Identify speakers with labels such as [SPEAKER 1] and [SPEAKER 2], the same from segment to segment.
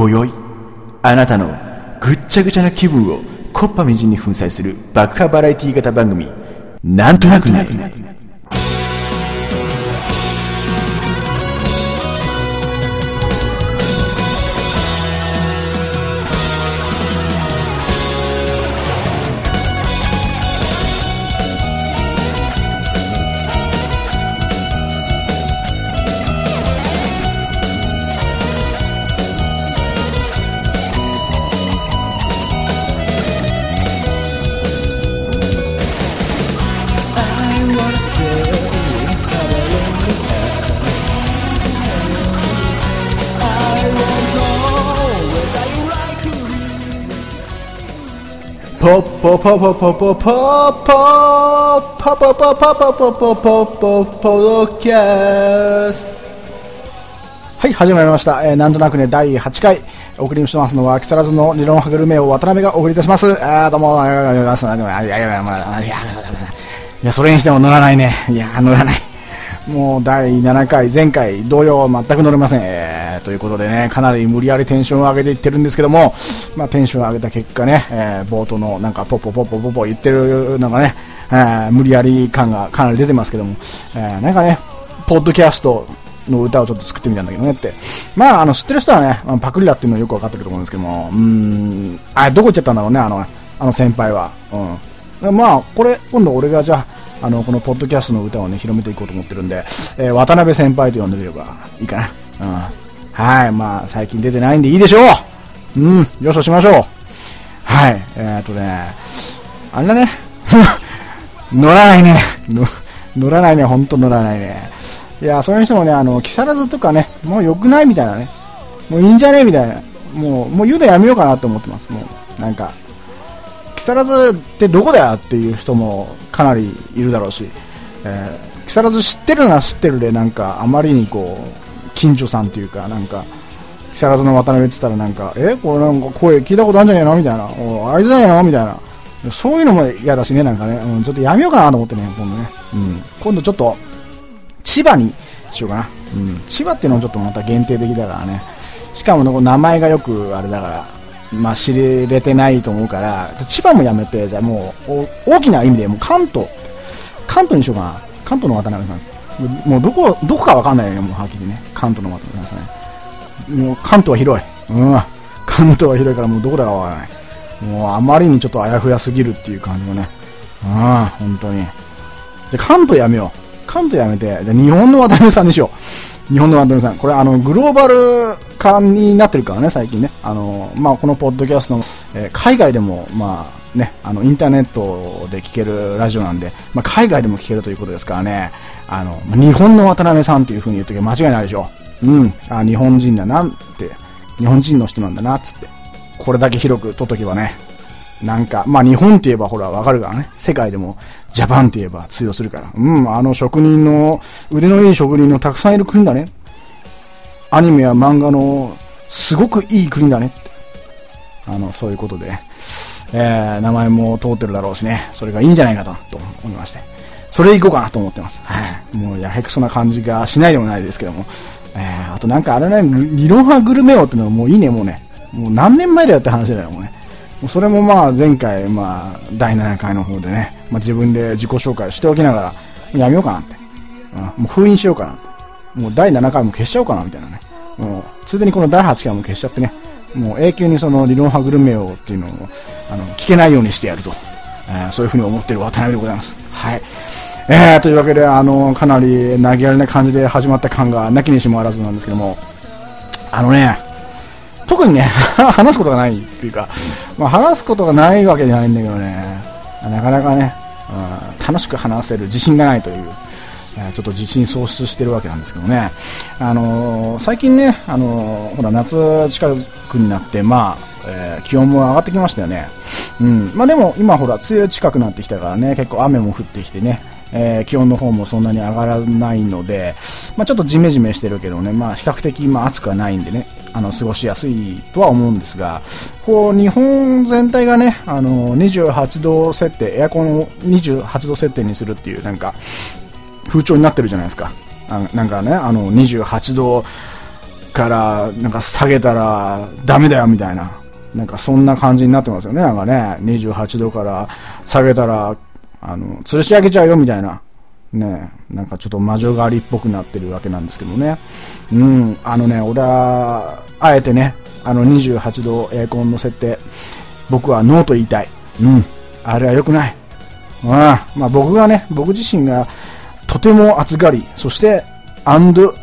[SPEAKER 1] 今宵あなたのぐっちゃぐちゃな気分をコッパみじんに粉砕する爆破バラエティー型番組なんとなくねポポポポポポポポポポポポポポポポポポドキャスはい、始まりました。えー、なんとなくね、第8回、お送りしてますのは、木更津の理論派グルメを渡辺がお送りいたします。あー、どうも、ありがとうございます。いやいやいや、いや、いや、それにしても乗らないね。いや、乗らない。もう第7回、前回同様全く乗れません。えー、ということでね、かなり無理やりテンションを上げていってるんですけども、まあテンションを上げた結果ね、えー、冒頭のなんかポッポポッポポポ言ってるのがね、えー、無理やり感がかなり出てますけども、えー、なんかね、ポッドキャストの歌をちょっと作ってみたんだけどねって。まあ、あの、知ってる人はね、パクリだっていうのはよくわかってると思うんですけども、うーん、あ、どこ行っちゃったんだろうね、あの、あの先輩は。うん。まあ、これ、今度俺がじゃあ、あの、このポッドキャストの歌をね、広めていこうと思ってるんで、えー、渡辺先輩と呼んでみればいいかな。うん。はい、まあ、最近出てないんでいいでしょううん、よししましょうはい、えー、っとね、あれだね、乗らないね。乗らないね、ほんと乗らないね。いや、それにしてもね、あの、木更津とかね、もう良くないみたいなね。もういいんじゃねみたいな。もう、もう言うのやめようかなと思ってます。もう、なんか、木更津ってどこだよっていう人もかなりいるだろうし、えー、木更津知ってるな知ってるで、なんか、あまりにこう、近所さんっていうか、なんか、木更津の渡辺って言ったらなんか、えこれなんか声聞いたことあるんじゃねえのみたいな。おあいつじゃねえのみたいな。そういうのも嫌だしね、なんかね、うん、ちょっとやめようかなと思ってね、今度ね。うん。今度ちょっと、千葉にしようかな。うん。千葉っていうのもちょっとまた限定的だからね。しかも名前がよくあれだから、まあ知れてないと思うから、千葉もやめて、じゃあもう、大きな意味でもう関東、関東にしようかな。関東の渡辺さん。もうどこ、どこかわかんないよ、もうはっきりね。関東の渡辺さんね。もう関東は広い。うん。関東は広いからもうどこだかわからない。もうあまりにちょっとあやふやすぎるっていう感じのね。ああ、本当に。じゃあ関東やめよう。関東やめて、じゃ日本の渡辺さんにしよう。日本の渡辺さん。これあの、グローバル化になってるからね、最近ね。あの、まあ、このポッドキャストの、えー、海外でも、まあ、ね、あの、インターネットで聞けるラジオなんで、まあ、海外でも聞けるということですからね。あの、日本の渡辺さんっていう風に言っとけば間違いないでしょう。ん。あ、日本人だなって、日本人の人なんだな、つって。これだけ広く取っとけばね。なんか、まあ日本って言えばほらわかるからね。世界でもジャパンって言えば通用するから。うん、あの職人の、腕のいい職人のたくさんいる国だね。アニメや漫画のすごくいい国だねって。あの、そういうことで、えー、名前も通ってるだろうしね。それがいいんじゃないかと、と思いまして。それでいこうかなと思ってます。はい。もうやへくそな感じがしないでもないですけども。えー、あとなんかあれね、理論派グルメ王っていうのはもういいね、もうね。もう何年前だよって話だよ、もうね。もうそれもまあ前回、まあ第7回の方でね、まあ自分で自己紹介しておきながら、やめようかなって。うん、もう封印しようかなって。もう第7回も消しちゃおうかなみたいなね。もう、ついでにこの第8回も消しちゃってね。もう永久にその理論派グルメ王っていうのを、あの、聞けないようにしてやると。えー、そういうふうに思ってる渡辺でございます。はい。えー、というわけで、あの、かなり投げやりな感じで始まった感がなきにしもあらずなんですけども、あのね、特にね、話すことがないっていうか、まあ、話すことがないわけじゃないんだけどね、なかなかね、うん、楽しく話せる自信がないという、え、ちょっと自信喪失してるわけなんですけどね、あのー、最近ね、あのー、ほら、夏近くになって、まあ、えー、気温も上がってきましたよね。うん。まあでも、今ほら、梅雨近くなってきたからね、結構雨も降ってきてね、えー、気温の方もそんなに上がらないので、まあちょっとジメジメしてるけどね、まあ比較的ま暑くはないんでね、あの、過ごしやすいとは思うんですが、こう、日本全体がね、あの、28度設定、エアコンを28度設定にするっていう、なんか、風潮になってるじゃないですか。あなんかね、あの、28度からなんか下げたらダメだよみたいな。なんかそんな感じになってますよね。なんかね、28度から下げたら、あの、吊るし上げちゃうよみたいな。ねなんかちょっと魔女狩りっぽくなってるわけなんですけどね。うん、あのね、俺は、あえてね、あの28度エアコンの設定、僕はノーと言いたい。うん、あれは良くない。うん、まあ僕がね、僕自身がとても暑がり、そして、アンド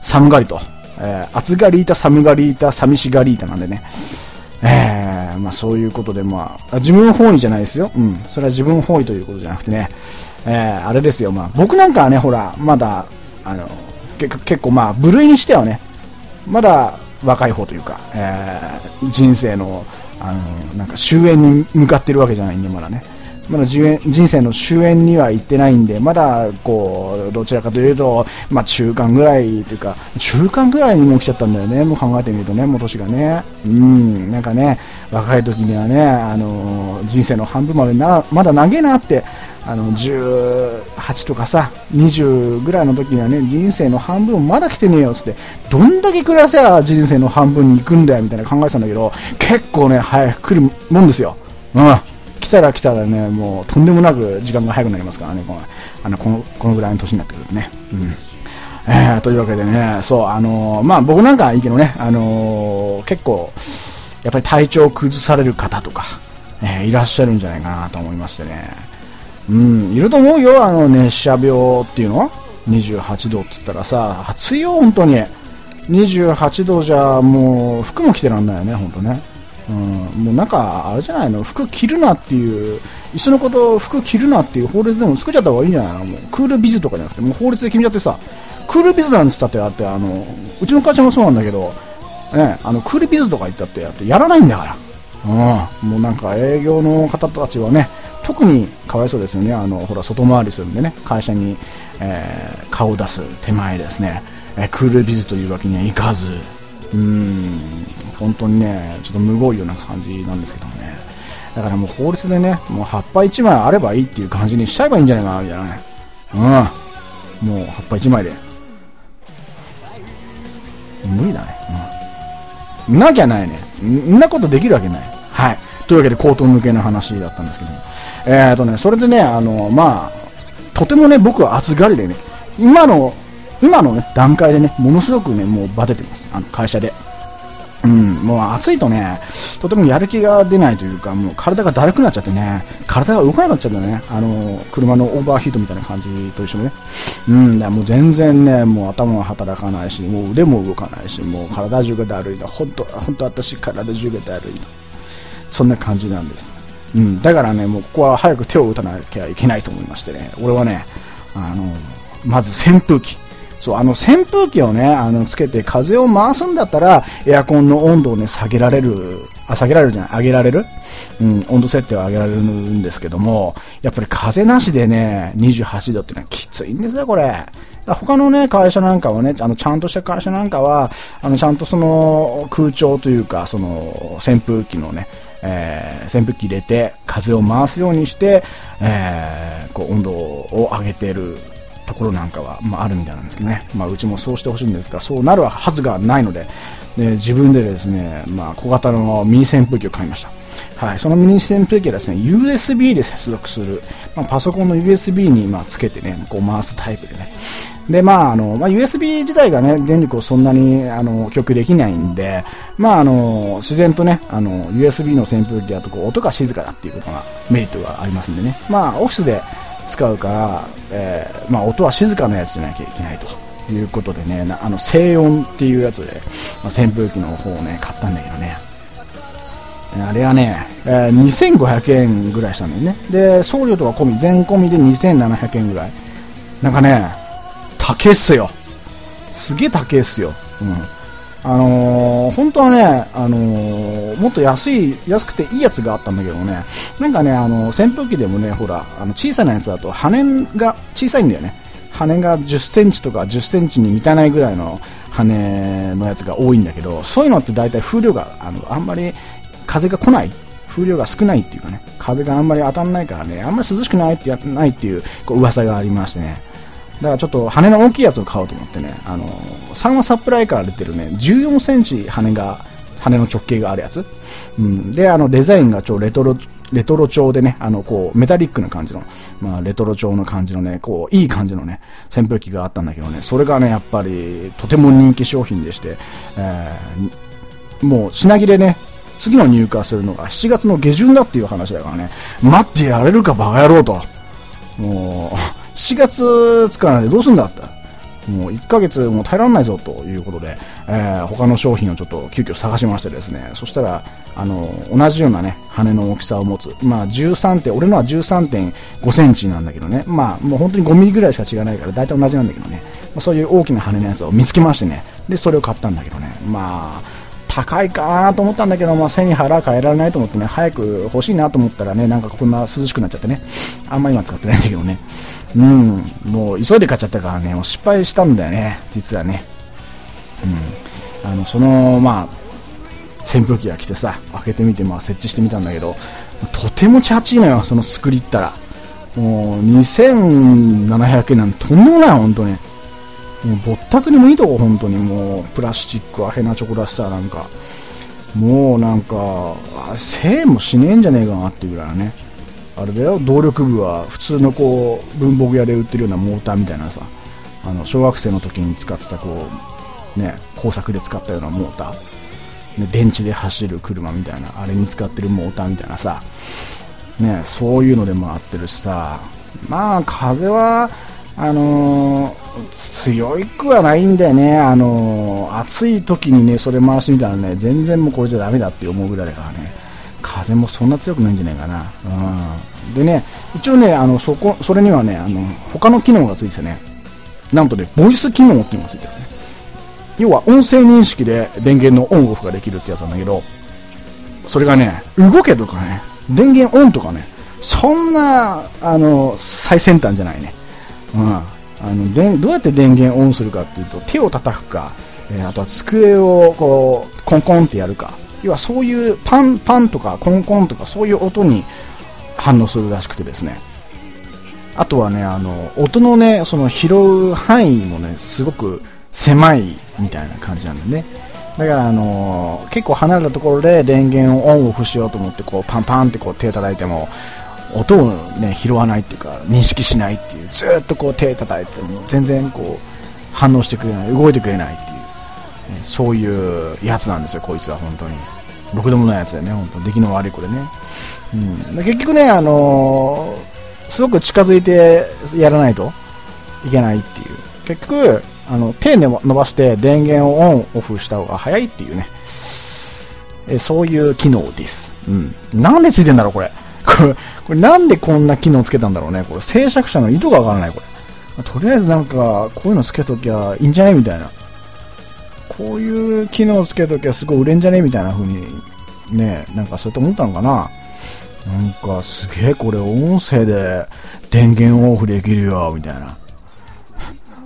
[SPEAKER 1] 寒がりと。えー、暑がりいた、寒がりいた、寂しがりいたなんでね。えー、まあそういうことで、まあ、自分本位じゃないですよ。うん。それは自分本位ということじゃなくてね。えー、あれですよ。まあ僕なんかはね、ほら、まだ、あの、結結構まあ部類にしてはね、まだ若い方というか、えー、人生の、あの、なんか終焉に向かってるわけじゃないんで、まだね。まだ人生の終焉には行ってないんで、まだ、こう、どちらかというと、まあ、中間ぐらいというか、中間ぐらいにも来ちゃったんだよね。もう考えてみるとね、もう年がね。うん、なんかね、若い時にはね、あの、人生の半分までな、まだ長えなって、あの、18とかさ、20ぐらいの時にはね、人生の半分まだ来てねえよ、つって、どんだけ暮らせば人生の半分に行くんだよ、みたいな考えてたんだけど、結構ね、早く来るもんですよ。うん。たら来たらね、もうとんでもなく時間が早くなりますからね、このあのこのこのぐらいの年になってくるとね。うんえー、というわけでね、そう、あのー、まあ僕なんかいいけどね、あのー、結構、やっぱり体調を崩される方とか、えー、いらっしゃるんじゃないかなと思いましてね。うん、いると思うよ、あの熱射病っていうの ?28 度っつったらさ、暑いよ、本当に。28度じゃもう服も着てらんないよね、本当ね。うん、もうなんか、あれじゃないの、服着るなっていう、いっそのこと服着るなっていう法律でも作っちゃった方がいいんじゃないの？もうクールビズとかじゃなくて、もう法律で決めちゃってさ、クールビズなんつったってあって、あの、うちの会社もそうなんだけど、ね、あの、クールビズとか言ったってやってやらないんだから。うん、もうなんか営業の方たちはね、特にかわいそうですよね。あの、ほら、外回りするんでね、会社に、えー、顔を出す手前ですね、えー、クールビズというわけにはいかず、うーん、本当にね、ちょっとむごいような感じなんですけどもね。だからもう法律でね、もう葉っぱ1枚あればいいっていう感じにしちゃえばいいんじゃないかな、みたいなね。うん。もう葉っぱ1枚で。無理だね。うん。なきゃないね。んなことできるわけない。はい。というわけで、口頭向けの話だったんですけども。えーとね、それでね、あの、まあ、とてもね、僕は暑がりでね、今の、今のね、段階でね、ものすごくね、もうバテてます。あの、会社で。うん、もう暑いとね、とてもやる気が出ないというか、もう体がだるくなっちゃってね、体が動かなくなっちゃうんだよね。あの、車のオーバーヒートみたいな感じと一緒にね。うん、だもう全然ね、もう頭が働かないし、もう腕も動かないし、もう体中がだるいの。ほんと、ほんと私体中がだるいの。そんな感じなんです。うん、だからね、もうここは早く手を打たなきゃいけないと思いましてね、俺はね、あの、まず扇風機。そう、あの扇風機をね、あの、つけて風を回すんだったら、エアコンの温度をね、下げられる、あ、下げられるじゃない、上げられる？うん、温度設定を上げられるんですけども、やっぱり風なしでね、28度ってのはきついんですよ、これ。他のね、会社なんかはね、あの、ちゃんとした会社なんかは、あの、ちゃんとその、空調というか、その、扇風機のね、えー、扇風機入れて、風を回すようにして、えー、こう、温度を上げてるところなんかは、まあ、あるみたいなんですけどね、まあ、うちもそうしてほしいんですが、そうなるはずがないので、で自分でですね、まあ、小型のミニ扇風機を買いました。はい、そのミニ扇風機はですね、USB で接続する、まあ、パソコンの USB に、まあ、つけてね、こう回すタイプでね。で、まあ、あの、まあ、USB 自体がね、電力をそんなに、あの、供給できないんで、まあ、あの、自然とね、あの、USB の扇風機だと、こう、音が静かだっていうことが、メリットがありますんでね。まあ、オフィスで、使うから、えー、まあ、音は静かなやつじゃなきゃいけないということでね、あの静音っていうやつで、まあ、扇風機の方をね、買ったんだけどね。あれはね、えー、2500円ぐらいしたんだよね。で、送料とか込み、全込みで2700円ぐらい。なんかね、高えっすよ。すげえ高えっすよ。うん。あのー、本当はね、あのー、もっと安い、安くていいやつがあったんだけどね、なんかね、あのー、扇風機でもね、ほら、あの、小さなやつだと羽が小さいんだよね。羽が10センチとか10センチに満たないぐらいの羽のやつが多いんだけど、そういうのって大体風量が、あの、あんまり風が来ない。風量が少ないっていうかね、風があんまり当たんないからね、あんまり涼しくないってやないっていうこう噂がありましてね。だからちょっと羽の大きいやつを買おうと思ってね、あの、3話サプライから出てるね、14センチ羽が、羽の直径があるやつ。うん。で、あの、デザインが超レトロ、レトロ調でね、あの、こう、メタリックな感じの、まあ、レトロ調の感じのね、こう、いい感じのね、扇風機があったんだけどね、それがね、やっぱり、とても人気商品でして、えー、もう、品切れね、次の入荷するのが7月の下旬だっていう話だからね、待ってやれるかバカ野郎と。もう、7月使わないでどうすんだって。もう1ヶ月もう耐えられないぞということで、えー、他の商品をちょっと急遽探しましてですね、そしたら、あの、同じようなね、羽の大きさを持つ、まあ13点、俺のは13.5センチなんだけどね、まあもう本当に5ミリぐらいしか違わないから大体同じなんだけどね、まあ、そういう大きな羽のやつを見つけましてね、で、それを買ったんだけどね、まあ、高いかなと思ったんだけど、まあ、背に腹変えられないと思ってね、早く欲しいなと思ったらね、なんかこんな涼しくなっちゃってね、あんま今使ってないんだけどね、うん、もう急いで買っちゃったからね、もう失敗したんだよね、実はね。うん。あの、その、まあ、扇風機が来てさ、開けてみて、まあ、設置してみたんだけど、とてもチャチいのよ、その作りったら。もう、2700円なんてとんでもない、本当に。もうぼったくにもいいとこ、本当に。もう、プラスチックはヘナチョコだしさ、なんか、もうなんか、1000円もしねえんじゃねえかなっていうぐらいのね。あれだよ、動力部は普通のこう、文房具屋で売ってるようなモーターみたいなさ、あの、小学生の時に使ってたこう、ね、工作で使ったようなモーター、ね、電池で走る車みたいな、あれに使ってるモーターみたいなさ、ね、そういうのでもあってるしさ、まあ、風は、あのー強いくはないんだよね。あの、暑い時にね、それ回してみたらね、全然もうこれじゃダメだって思うぐらいだからね。風もそんな強くないんじゃないかな。うん。でね、一応ね、あの、そこ、それにはね、あの、他の機能がついててね、なんとね、ボイス機能っていうのがついてるね。要は音声認識で電源のオンオフができるってやつなんだけど、それがね、動けとかね、電源オンとかね、そんな、あの、最先端じゃないね。うん。あのでどうやって電源オンするかっていうと手を叩くか、えー、あとは机をこうコンコンってやるか。要はそういうパンパンとかコンコンとかそういう音に反応するらしくてですね。あとはねあの音のねその拾う範囲もねすごく狭いみたいな感じなんだよね。だからあのー、結構離れたところで電源をオンオフしようと思ってこうパンパンってこう手叩いても音をね、拾わないっていうか、認識しないっていう、ずっとこう手叩いてても全然こう、反応してくれない、動いてくれないっていう、ね、そういうやつなんですよ、こいつは本当に。ろくでもないやつだよね、本当出来の悪い子でね。うん。結局ね、あのー、すごく近づいてやらないといけないっていう。結局、あの、手伸ばして電源をオンオフした方が早いっていうね。えそういう機能です。うん。なんでついてんだろう、これ。これ、これなんでこんな機能つけたんだろうね。これ制作者の意図がわからない、これ。とりあえずなんか、こういうのつけときゃいいんじゃねみたいな。こういう機能つけときゃすごい売れんじゃねみたいな風に、ね、なんかそうやって思ったのかな。なんかすげえこれ音声で電源オフできるよ、みたいな。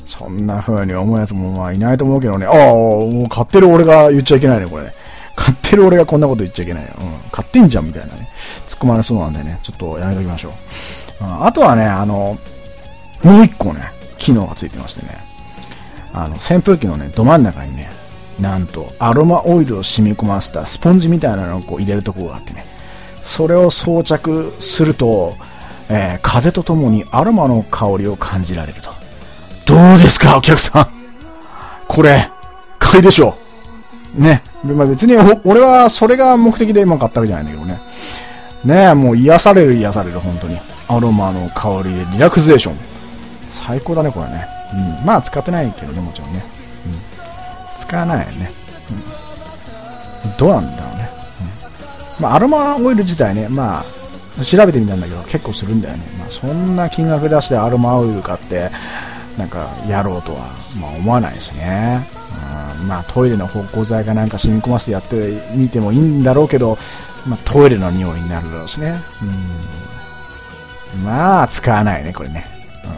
[SPEAKER 1] そんな風に思うやつもまあいないと思うけどね。ああ、もう買ってる俺が言っちゃいけないね、これね。買ってる俺がこんなこと言っちゃいけないよ。うん。買ってんじゃんみたいなね。突っ込まれそうなんでね、ちょっとやめときましょう。うん、あとはね、あの、もう一個ね、機能がついてましてね。あの、扇風機のね、ど真ん中にね、なんと、アロマオイルを染み込ませたスポンジみたいなのをこう入れるとこがあってね。それを装着すると、えー、風とともにアロマの香りを感じられると。どうですか、お客さん。これ、買いでしょう。ね。まあ、別に俺はそれが目的で今買ったわけじゃないんだけどね。ねえ、もう癒される癒される、本当に。アロマの香りでリラクゼーション。最高だね、これね。うん。まあ、使ってないけどね、もちろんね。うん。使わないよね。うん。どうなんだろうね。うん。まあ、アロマオイル自体ね、まあ、調べてみたんだけど、結構するんだよね。まあ、そんな金額出してアロマオイル買って、なんか、やろうとは、まあ、思わないしね。まあ、トイレの芳香剤かなんか染み込ませてやってみてもいいんだろうけど、まあ、トイレの匂いになるだろうしね。うん。まあ、使わないね、これね。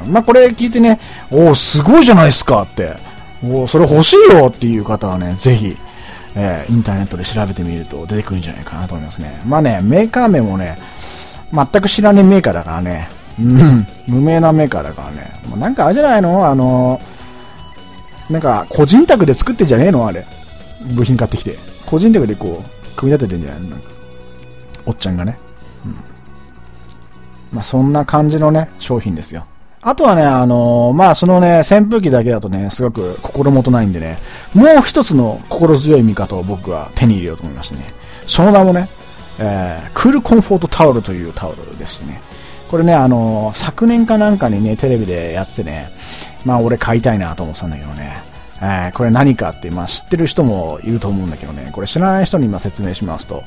[SPEAKER 1] うん、まあ、これ聞いてね、おお、すごいじゃないですかって、おおそれ欲しいよっていう方はね、ぜひ、えー、インターネットで調べてみると出てくるんじゃないかなと思いますね。まあね、メーカー名もね、全く知らねえメーカーだからね、うん、無名なメーカーだからね。もうなんかあれじゃないの？あの、なんか個人宅で作ってんじゃねえの？あれ。部品買ってきて。個人宅でこう、組み立ててんじゃない？のなんかおっちゃんがね。うん。まあそんな感じのね、商品ですよ。あとはね、あのー、まあ、そのね、扇風機だけだとね、すごく心もとないんでね、もう一つの心強い味方を僕は手に入れようと思いましてね、その名もね、えー、クールコンフォートタオルというタオルですね。これね、あの、昨年かなんかにね、テレビでやっててね、まあ、俺買いたいなと思ってたんだけどね、えー、これ何かって、まあ、知ってる人もいると思うんだけどね、これ知らない人に今説明しますと、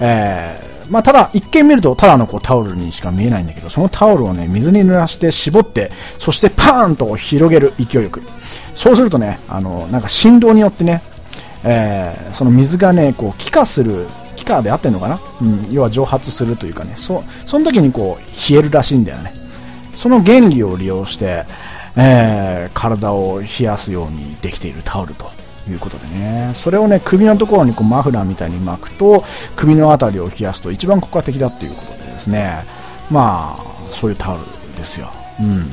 [SPEAKER 1] えー、まあ、ただ、一見見るとただのこうタオルにしか見えないんだけど、そのタオルをね、水に濡らして絞って、そしてパーンと広げる勢いよく。そうするとね、あの、なんか振動によってね、えー、その水がね、こう、気化する、気化で合ってんのかな？うん、要は蒸発するというかね、そ、その時にこう、冷えるらしいんだよね。その原理を利用して、えー、体を冷やすようにできているタオルと。いうことでね、それをね、首のところにこうマフラーみたいに巻くと、首のあたりを冷やすと一番効果的だっていうことでですね、まあ、そういうタオルですよ。うん。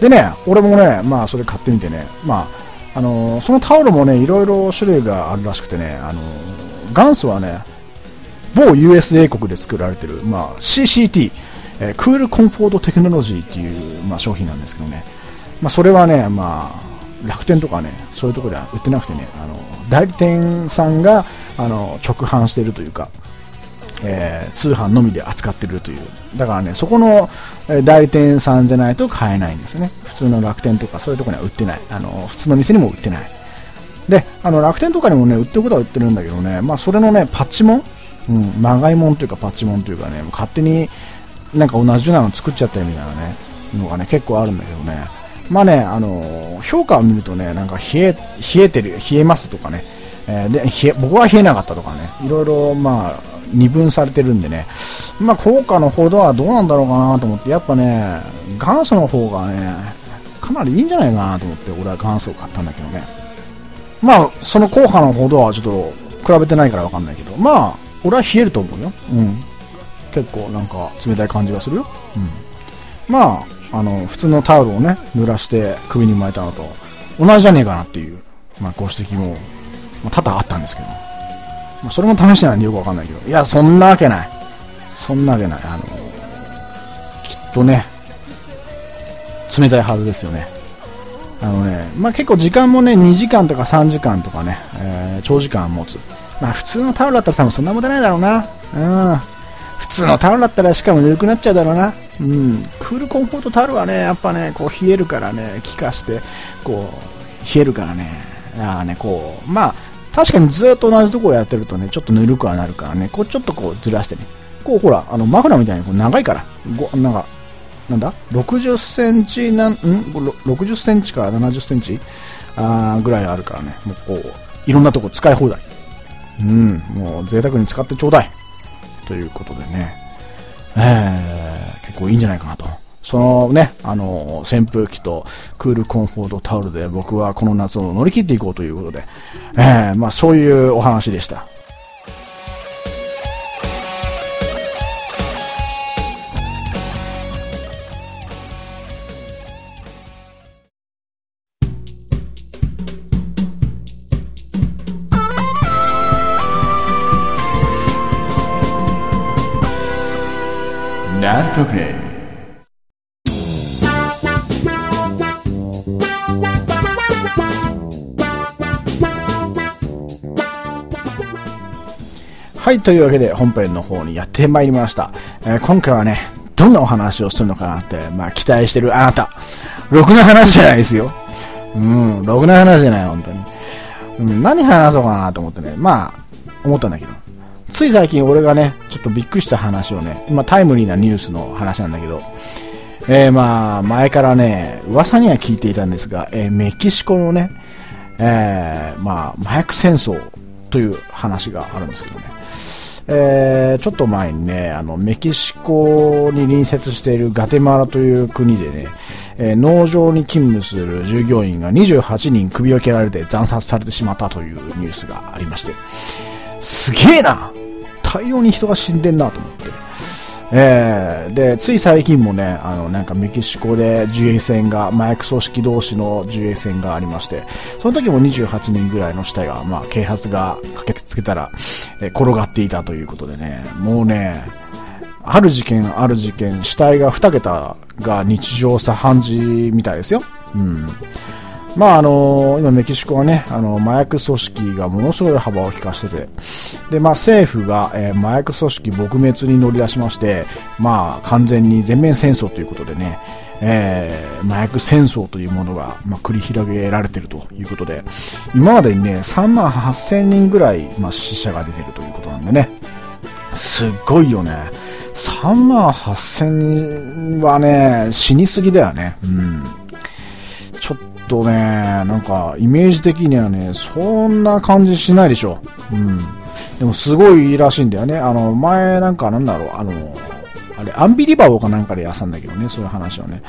[SPEAKER 1] でね、俺もね、まあ、それ買ってみてね、まあ、あのー、そのタオルもね、いろいろ種類があるらしくてね、あのー、元祖はね、某 USA 国で作られてる、まあ、CCT、えー、クールコンフォートテクノロジーっていう、まあ、商品なんですけどね、まあ、それはね、まあ、楽天とかね、そういうところでは売ってなくてね、あの、代理店さんが、あの、直販してるというか、えー、通販のみで扱ってるという。だからね、そこの、え代理店さんじゃないと買えないんですね。普通の楽天とかそういうところには売ってない。あの、普通の店にも売ってない。で、あの、楽天とかにもね、売ってることは売ってるんだけどね、まあ、それのね、パッチモン？うん、まがいもんというかパッチモンというかね、勝手になんか同じようなの作っちゃったりみたいなね、のがね、結構あるんだけどね。まあね、あの評価を見るとね、なんか冷え、冷えてる、冷えますとかね、えー、で、冷え、僕は冷えなかったとかね、いろいろ、まあ、二分されてるんでね、まあ、効果のほどはどうなんだろうかなと思って、やっぱね、元祖の方がね、かなりいいんじゃないかなと思って、俺は元祖を買ったんだけどね。まあ、その効果のほどはちょっと比べてないからわかんないけど、まあ、俺は冷えると思うよ。うん。結構なんか冷たい感じがするよ。うん。まあ、あの、普通のタオルをね、濡らして首に巻いたのと同じじゃねえかなっていう、まあ、ご指摘も、まあ、多々あったんですけど。まあ、それも試してないんでよくわかんないけど。いや、そんなわけない。そんなわけない。あのきっとね、冷たいはずですよね。あのね、まあ、結構時間もね、2時間とか3時間とかね、えー、長時間持つ。まあ、普通のタオルだったら多分そんなもたないだろうな。うん。普通のタオルだったらしかもぬるくなっちゃうだろうな。うん。クールコンフォートタオルはね、やっぱね、こう冷えるからね、気化して、こう、冷えるからね。ああね、こう、まあ、確かにずっと同じところやってるとね、ちょっとぬるくはなるからね、こうちょっとこうずらしてね。こうほら、あの、マフラーみたいにこう長いから、ご、なんか、なんだ ?60 センチなん、ん ?60 センチか70センチ？あぐらいあるからね、もうこう、いろんなとこ使い放題。うん、もう贅沢に使ってちょうだい。ということでね、えー、結構いいんじゃないかなと。そのね、あの、扇風機とクールコンフォートタオルで僕はこの夏を乗り切っていこうということで、えー、まあそういうお話でした。はい、というわけで本編の方にやってまいりました。えー、今回はね、どんなお話をするのかなって、まあ期待してるあなた。ろくな話じゃないですよ。うん、ろくな話じゃない、本当に。うん、何話そうかなと思ってね、まあ、思ったんだけど。つい最近俺がね、ちょっとびっくりした話をね、今タイムリーなニュースの話なんだけど、えー、まあ、前からね、噂には聞いていたんですが、えー、メキシコのね、えー、まあ、麻薬戦争という話があるんですけどね、えー、ちょっと前にね、あの、メキシコに隣接しているガテマラという国でね、えー、農場に勤務する従業員が28人首を切られて惨殺されてしまったというニュースがありまして、すげえな大量に人が死んでんなと思って。えー、で、つい最近もね、あの、なんかメキシコで銃撃戦が、麻薬組織同士の銃撃戦がありまして、その時も28人ぐらいの死体が、まあ、警察が駆けつけたら、えー、転がっていたということでね、もうね、ある事件、ある事件、死体が2桁が日常茶飯事みたいですよ。うん。まああの今メキシコはね、あの麻薬組織がものすごい幅を利かしてて、でまあ政府が、えー、麻薬組織撲滅に乗り出しまして、まあ完全に全面戦争ということでね、えー、麻薬戦争というものが、まあ、繰り広げられているということで、今までにね、3万8000人ぐらい、まあ、死者が出てるということなんでね、すっごいよね。3万8000人はね、死にすぎだよね。うん。とね、なんか、イメージ的にはね、そんな感じしないでしょ。うん。でもすごいらしいんだよね。あの、前なんかなんだろう、あの、あれ、アンビリバボーかなんかでやさんだけどね、そういう話をね。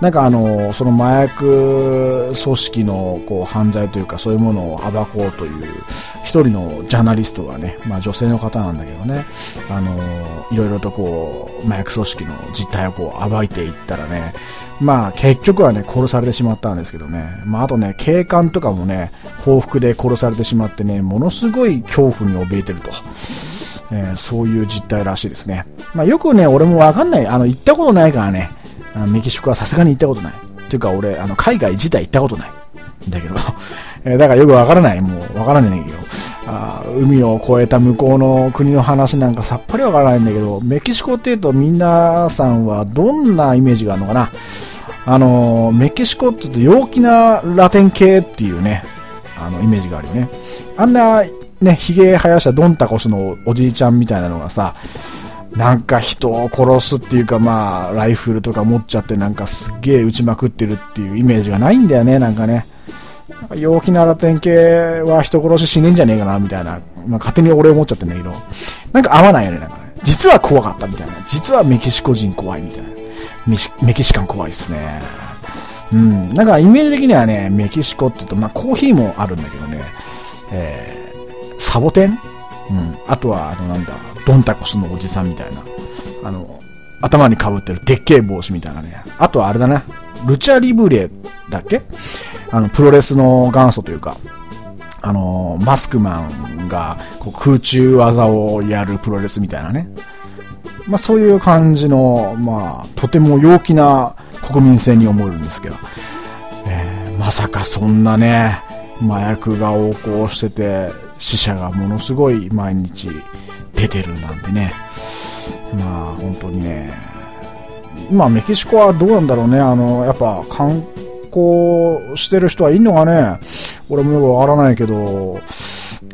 [SPEAKER 1] なんかあの、その麻薬組織のこう犯罪というかそういうものを暴こうという一人のジャーナリストがね、まあ女性の方なんだけどね、あの、いろいろとこう、麻薬組織の実態をこう暴いていったらね、まあ結局はね、殺されてしまったんですけどね、まああとね、警官とかもね、報復で殺されてしまってね、ものすごい恐怖に怯えてると。えー、そういう実態らしいですね。まあよくね、俺もわかんない、あの、行ったことないからね、あメキシコはさすがに行ったことない。というか俺、あの、海外自体行ったことない。だけど、えだからよくわからない。もうわからないんだけど、あ海を越えた向こうの国の話なんかさっぱりわからないんだけど、メキシコって言うと皆さんはどんなイメージがあるのかな？あの、メキシコって言うと陽気なラテン系っていうね、あの、イメージがあるよね。あんな、ね、髭生やしたドンタコスのおじいちゃんみたいなのがさ、なんか人を殺すっていうかまあ、ライフルとか持っちゃってなんかすっげえ撃ちまくってるっていうイメージがないんだよね、なんかね。陽気なラテン系は人殺ししねえんじゃねえかな、みたいな。まあ勝手に俺思っちゃってんだけど。なんか合わないよね、なんかね。実は怖かったみたいな。実はメキシコ人怖いみたいな。メキシカン怖いっすね。うん。なんかイメージ的にはね、メキシコって言うと、まあコーヒーもあるんだけどね。えー、サボテン？うん。あとは、あのなんだ、ドンタコスのおじさんみたいな。あの、頭に被ってるでっけえ帽子みたいなね。あとはあれだな。ルチャリブレだっけ？あの、プロレスの元祖というか、あの、マスクマンがこう空中技をやるプロレスみたいなね。まあそういう感じの、まあ、とても陽気な国民性に思えるんですけど、えー、まさかそんなね、麻薬が横行してて、死者がものすごい毎日出てるなんてね。まあ、本当にね。今、メキシコはどうなんだろうね。あの、やっぱ観光してる人はいんのかね。俺もよくわからないけど、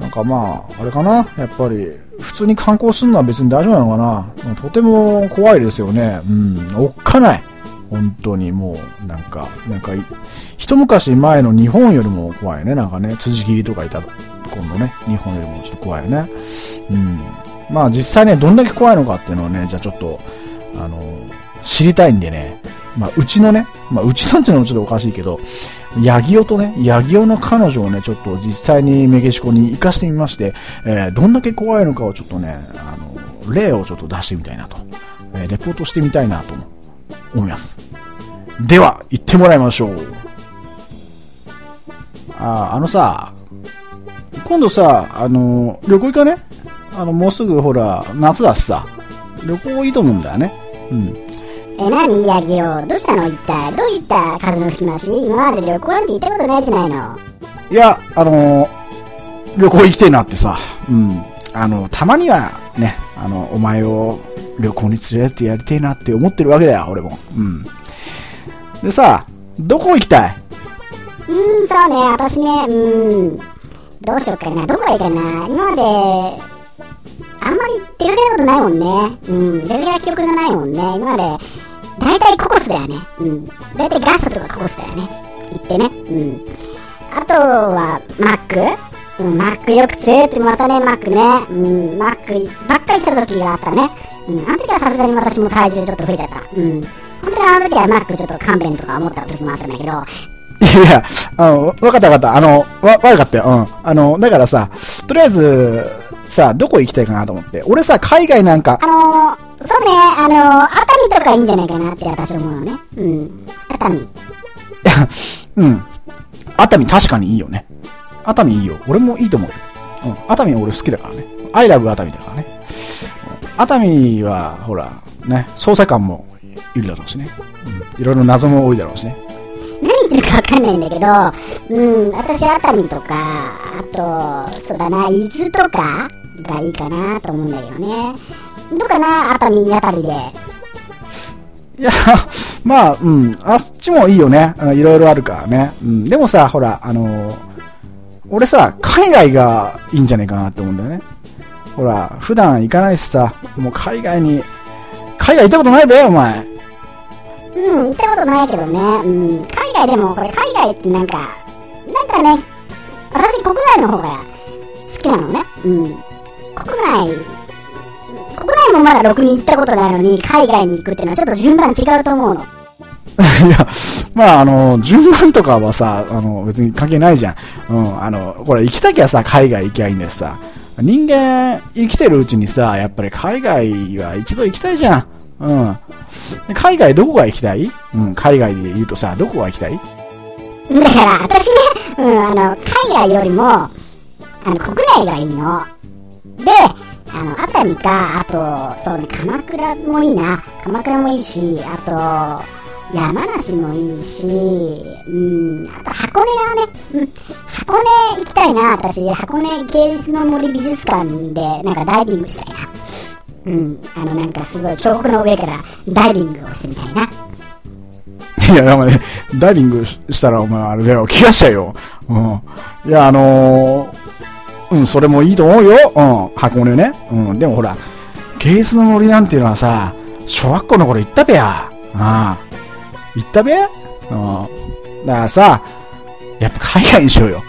[SPEAKER 1] なんかまあ、あれかな。やっぱり、普通に観光するのは別に大丈夫なのかな。とても怖いですよね。うん。おっかない。本当にもう、なんか、なんか、一昔前の日本よりも怖いね。なんかね、辻切りとかいた今度ね、日本よりもちょっと怖いよね。うん。まあ実際ね、どんだけ怖いのかっていうのをね、じゃあちょっと、あの、知りたいんでね、まあうちのね、まあうちのっていうのもちょっとおかしいけど、ヤギオとね、ヤギオの彼女をね、ちょっと実際にメキシコに行かしてみまして、えー、どんだけ怖いのかをちょっとね、あの、例をちょっと出してみたいなと、えー、レポートしてみたいなと思います。では、行ってもらいましょう。あ、あのさ、今度さ、あの、旅行行かね？あの、もうすぐほら、夏だしさ、旅行いいと思うんだよね。うん。
[SPEAKER 2] え、なに、ヤギよ。どうしたの？一体。どういった風の吹き回し今まで旅行なんて行ったことないじゃないの？
[SPEAKER 1] いや、あの旅行行きてえなってさ、うん。あの、たまにはね、あの、お前を旅行に連れてってやりてえなって思ってるわけだよ、俺も。うん。でさ、どこ行きたい？
[SPEAKER 2] うん、そうね、私ね、うん。どうしようかな。どこがいいかな。今まで、あんまり出かけたことないもんね。うん。出かけた記憶がないもんね。今まで、大体ココスだよね。うん。大体ガストとかココスだよね。行ってね。うん。あとは、マックうん、マックよく連れてまたね、マックね。うん、マックばっかり来た時があったね。うん、あの時はさすがに私も体重ちょっと増えちゃった。うん。本当にあの時はマックちょっと勘弁とか思った時もあったんだけど、
[SPEAKER 1] いや、あの、わかったわかった。あの、わ、悪かったよ。うん。あの、だからさ、とりあえず、さ、どこ行きたいかなと思って。俺さ、海外なんか。
[SPEAKER 2] あのー、そうね、あの、熱海とかいいんじゃないかなって私思うのね。うん。熱海。
[SPEAKER 1] うん。熱海確かにいいよね。熱海いいよ。俺もいいと思うよ。うん。熱海俺好きだからね。アイラブ熱海だからね。うん熱海は、ほら、ね、捜査官もいるだろうしね。うん。いろいろ謎も多いだろうしね。
[SPEAKER 2] かわかんないんだけど、うん、私熱海とか、あと、そうだな、伊豆とかがいいかなと思うんだけどね。どうかな、熱海あたりで。
[SPEAKER 1] いや、まあ、うん。あっちもいいよね。うんいろいろあるからね。うん。でもさ、ほら、あのー俺さ、海外がいいんじゃないかなって思うんだよね。ほら、普段行かないしさ、もう海外に、海外行ったことないべお前。
[SPEAKER 2] うん、行ったことないけどね。うん、海外でも、これ海外ってなんか、なんかね、私国内の方が好きなのね。うん。国内、国内もまだろくに行ったことないのに、海外に行くっていうのはちょっと順番違うと思うの。
[SPEAKER 1] いや、まあ、あの、順番とかはさ、あの、別に関係ないじゃん。うん、あの、これ行きたきゃさ、海外行きゃいいんですさ。人間、生きてるうちにさ、やっぱり海外は一度行きたいじゃん。うん。海外どこが行きたい？うん、海外で言うとさ、どこが行きたい？
[SPEAKER 2] だから、私ね、うん、あの、海外よりも、あの、国内がいいの。で、あの、熱海か、あと、そうね、鎌倉もいいな。鎌倉もいいし、あと、山梨もいいし、うん、あと箱根はね、うん、箱根行きたいな、私。箱根芸術の森美術館で、なんかダイビングしたいな。うん、あの、なんかすごい、彫刻の上からダイビングをしてみたいな。
[SPEAKER 1] いや、でもね、ダイビングしたらお前あれだよ、怪我しちゃうよ。うん。いや、あのー、うん、それもいいと思うよ。うん、箱根ね。うん、でもほら、芸術の森なんていうのはさ、小学校の頃行ったべや。ああ。行ったべうん。だからさ、やっぱ海外にしようよ。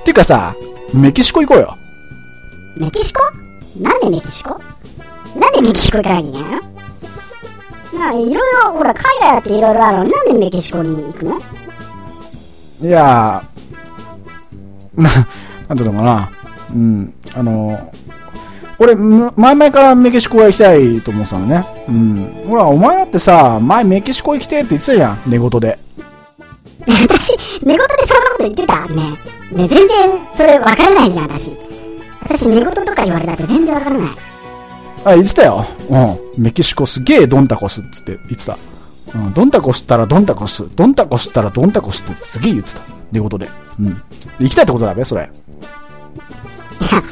[SPEAKER 1] っていうかさ、メキシコ行こうよ。
[SPEAKER 2] メキシコ？なんでメキシコ？なんでメキシコ行かなきゃいけないの？まあ、いろいろ、ほら、海外だっていろいろあるのになんでメキシコに行くの？
[SPEAKER 1] いやー、な、なんていうのかな。うん、あの俺、む前々からメキシコが行きたいと思ってたのね。うん。ほら、お前だってさ、前メキシコ行きてえって言ってたじゃん、寝言で。
[SPEAKER 2] 私、寝言でそんなこと言ってたね。ね、全然、それ分からないじゃん、私。私、寝言とか言われたって全然分からない。
[SPEAKER 1] あ、言ってたよ。うん。メキシコすげえドンタコスっつって言ってた。うん。ドンタコスったらドンタコス。ドンタコスったらドンタコスってすげえ言ってた。寝言で。うん。行きたいってことだべ、それ。
[SPEAKER 2] いや、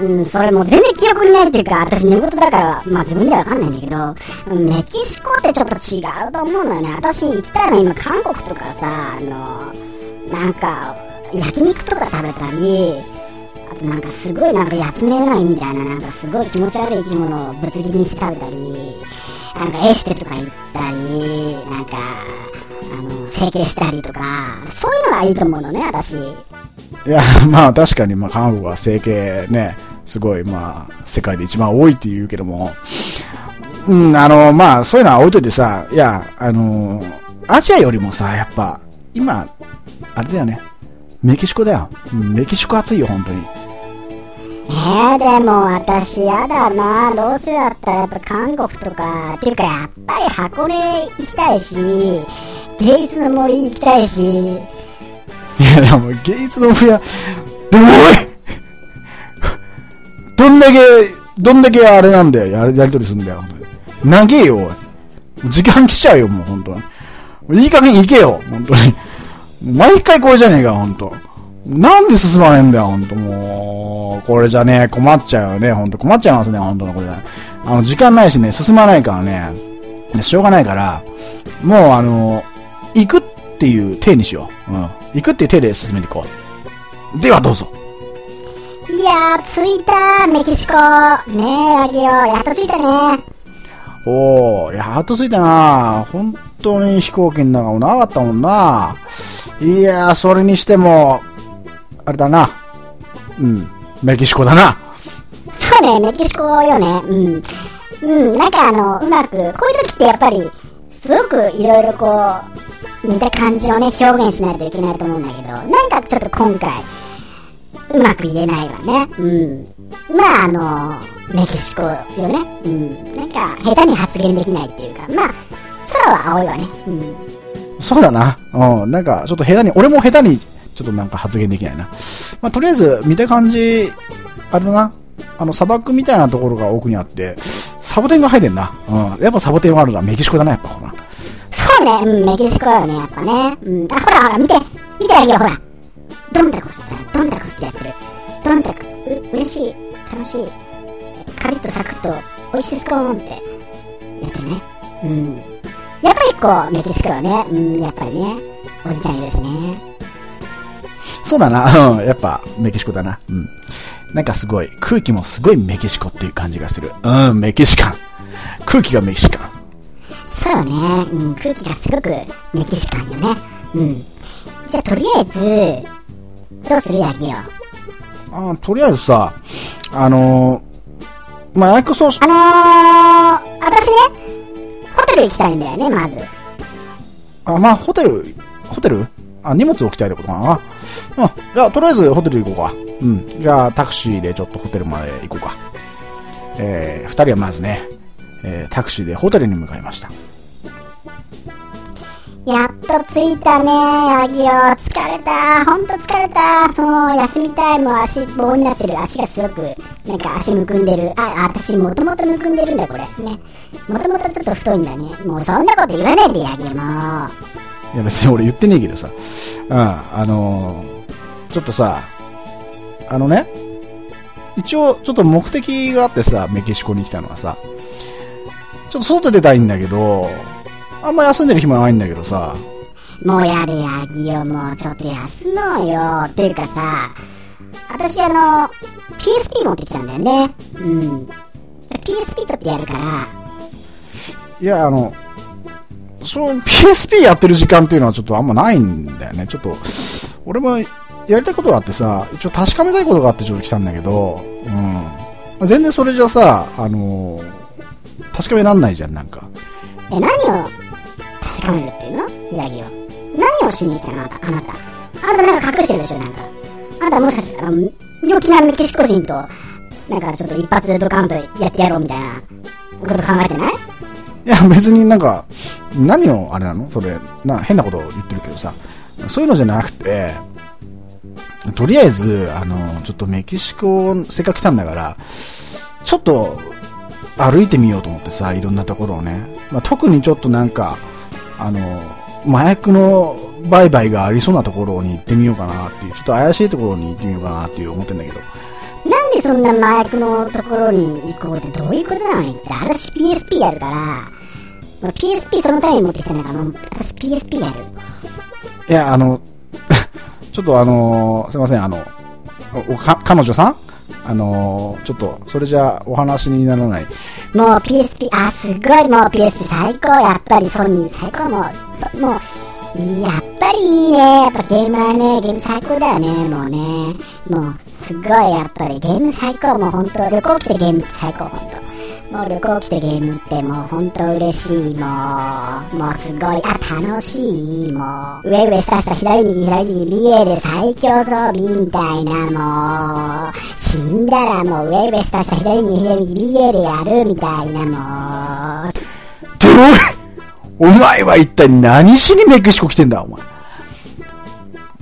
[SPEAKER 2] うん、それもう全然記憶にないっていうか、私寝言だから、まあ自分ではわかんないんだけど、メキシコってちょっと違うと思うのよね。私行きたいの今韓国とかさ、あの、なんか、焼肉とか食べたり、なんかすごいなんかやつめないみたいな、なんかすごい気持ち悪い生き物をぶつ切りにして食べたり、なんかエステとか行ったり、なんか、あの、整形したりとか、そういうのがいいと思うのね、私。
[SPEAKER 1] いや、まあ確かに、まあ韓国は整形ね、すごい、まあ、世界で一番多いって言うけども、うん、あの、まあ、そういうのは置いといてさ、いや、あの、アジアよりもさ、やっぱ、今、あれだよね、メキシコだよ。メキシコ暑いよ、本当に。
[SPEAKER 2] えー、でも私やだなどうせだったらやっぱ韓国とかっていうかやっぱり箱根行きたいし芸術の森行きたいし
[SPEAKER 1] いや、でも、芸術の部屋、でも、おいどんだけ、どんだけあれなんだよ、やりやりとりすんだよ、本当に。長えよ、おい。時間来ちゃうよ、もう、本当に。いい加減行けよ、本当に。毎回これじゃねえか、本当なんで進まねえんだよ、本当もう。これじゃね、困っちゃうよね、本当困っちゃいますね、本当のこれ。あの、時間ないしね、進まないからね、しょうがないから、もうあの、行くっていう手にしよう。うん。行くっていう手で進めていこう。ではどうぞ。
[SPEAKER 2] いやー着いたメキシコねえアギオやっと着いたね
[SPEAKER 1] おー、やっと着いたな本当に飛行機の中も長かったもんな。いやー、それにしても、あれだな。うん、メキシコだな。
[SPEAKER 2] そうねメキシコよねうんうんなんかあのうまくこういう時ってやっぱりすごくいろいろこう似た感じをね表現しないといけないと思うんだけどなんかちょっと今回うまく言えないわね。うん。まあ、あの、メキシコよね。うん。なんかか、下手に発言できないっていうか、まあ、空は青いわね。うん。
[SPEAKER 1] そうだな。うん。なんか、ちょっと下手に、俺も下手に、ちょっとなんか発言できないな。まあ、とりあえず、見た感じ、あれだな。あの、砂漠みたいなところが奥にあって、サボテンが生えてんな。うん。やっぱサボテンはあるな。メキシコだな、やっぱほら。
[SPEAKER 2] そうね。うん、メキシコだよね、やっぱね。うん。あ、ほらほら、見て。見てあげよ、ほら。ドンタコスって、ドンタコスってやってる。ドンタコ、う、嬉しい。楽しい。カリッとサクッと、美味しいスコーンってやってね。うん。やっぱりこう、メキシコはね、うん、やっぱりね、おじちゃんいるしね。
[SPEAKER 1] そうだな、うん、やっぱメキシコだな。うん。なんかすごい、空気もすごいメキシコっていう感じがする。うん、メキシカン。空気がメキシカン。
[SPEAKER 2] そうよね。うん、空気がすごくメキシカンよね。うん。じゃあ、とりあえず、どうするやぎよ？
[SPEAKER 1] あとりあえずさ、あのー、まあ、アイクソー
[SPEAKER 2] あのー、私ね、ホテル行きたいんだよね、まず。
[SPEAKER 1] あ、まあ、ホテル、ホテル？あ、荷物置きたいってことかな。うん。じゃあ、とりあえずホテル行こうか。うん。じゃあ、タクシーでちょっとホテルまで行こうか。えー、二人はまずね、えー、タクシーでホテルに向かいました。
[SPEAKER 2] やっと着いたね、アギオ。疲れた。ほんと疲れた。もう休みたい。もう足棒になってる。足がすごく、なんか足むくんでる。あ、私もともとむくんでるんだ、これ。ね。もともとちょっと太いんだね。もうそんなこと言わないで、アギオもう。
[SPEAKER 1] いや別に俺言ってねえけどさ。うん、あのー、ちょっとさ、あのね、一応ちょっと目的があってさ、メキシコに来たのはさ、ちょっと外出たいんだけど、あんま休んでる暇ないんだけどさ。
[SPEAKER 2] もうやれやぎよ、もうちょっと休もうよ。っていうかさ、私あの、PSP 持ってきたんだよね。うん。PSP ちょっとやるから。
[SPEAKER 1] いや、あの、そう、PSP やってる時間っていうのはちょっとあんまないんだよね。ちょっと、俺もやりたいことがあってさ、一応確かめたいことがあってちょっと来たんだけど、うん。全然それじゃさ、あのー、確かめらんないじゃん、なんか。
[SPEAKER 2] え、何を確かめるっていうの？ヤギを。何をしに来たの？あなた。あなた。あなたなんか隠してるでしょ、なんか。あなたもしかしたら、陽気なメキシコ人と、なんかちょっと一発でドカンとやってやろうみたいなこと考えてない？
[SPEAKER 1] いや、別になんか、何をあれなの？それ、な、変なこと言ってるけどさ、そういうのじゃなくて、とりあえず、あの、ちょっとメキシコ、せっかく来たんだから、ちょっと、歩いてみようと思ってさ、いろんなところをね。まあ、特にちょっとなんか、あの、麻薬の売買がありそうなところに行ってみようかなっていう、ちょっと怪しいところに行ってみようかなっていう思ってんだけど。
[SPEAKER 2] でそんな麻薬のところに行こうってどういうことなの？って、私 PSP やるから、PSP そのために持ってきたんだから、私 PSP やる。
[SPEAKER 1] いや、あの、ちょっとあのー、すいません、あの、か、彼女さん？あのー、ちょっと、それじゃお話にならない。
[SPEAKER 2] もう PSP、あ、すごい、もう PSP 最高、やっぱりソニー最高、もう、そもう、やっぱりいいね。やっぱゲームはね、ゲーム最高だよね、もうね。もう、すごい、やっぱりゲーム最高、もう本当旅行来てゲームって最高、本当もう旅行来てゲームってもうほんと嬉しい、もう、もうすごい、あ、楽しい、もう、上上下下左右左右 BA で最強装備みたいな、もう、死んだらもう上上下下左右左右 BA でやるみたいな、も。う？
[SPEAKER 1] お前は一体何しにメキシコ来てんだ、お前。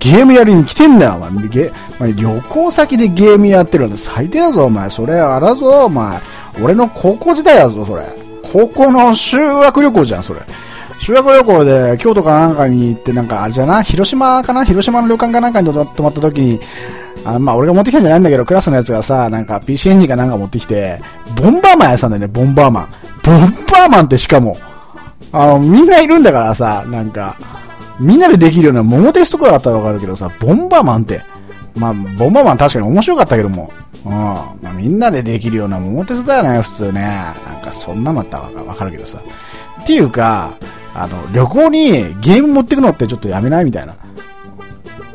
[SPEAKER 1] ゲームやりに来てんだよ、お前。ゲお前旅行先でゲームやってるなんて最低だぞ、お前。それあらぞ、お前。俺の高校時代やぞ、それ。高校の修学旅行じゃん、それ。修学旅行で京都かなんかに行って、なんか、あれじゃな、広島かな？広島の旅館かなんかに泊まった時に、あまあ俺が持ってきたんじゃないんだけど、クラスのやつがさ、なんか PC エンジンかなんか持ってきて、ボンバーマンやさんだよね、ボンバーマン。ボンバーマンってしかも、あの、みんないるんだからさ、なんか、みんなでできるような桃鉄とかだったらわかるけどさ、ボンバーマンって、まあ、ボンバーマン確かに面白かったけども、うん。まあ、みんなでできるような桃鉄だよね、普通ね。なんかそんなのあったらわかるけどさ。っていうか、あの、旅行にゲーム持ってくのってちょっとやめないみたいな。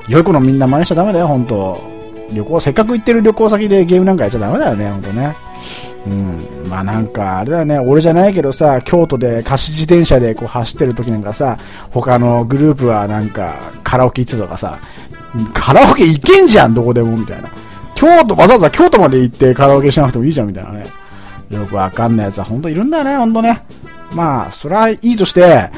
[SPEAKER 1] 良い子のみんな真似しちゃダメだよ、ほんと。旅行、せっかく行ってる旅行先でゲームなんかやっちゃダメだよね、ほんとね。うん。まあなんか、あれだよね、俺じゃないけどさ、京都で貸し自転車でこう走ってる時なんかさ、他のグループはなんかカラオケ行ってたとかさ、カラオケ行けんじゃん、どこでも、みたいな。京都、わざわざ京都まで行ってカラオケしなくてもいいじゃん、みたいなね。よくわかんないやつはほんといるんだよね、ほんとね。まあ、それはいいとして、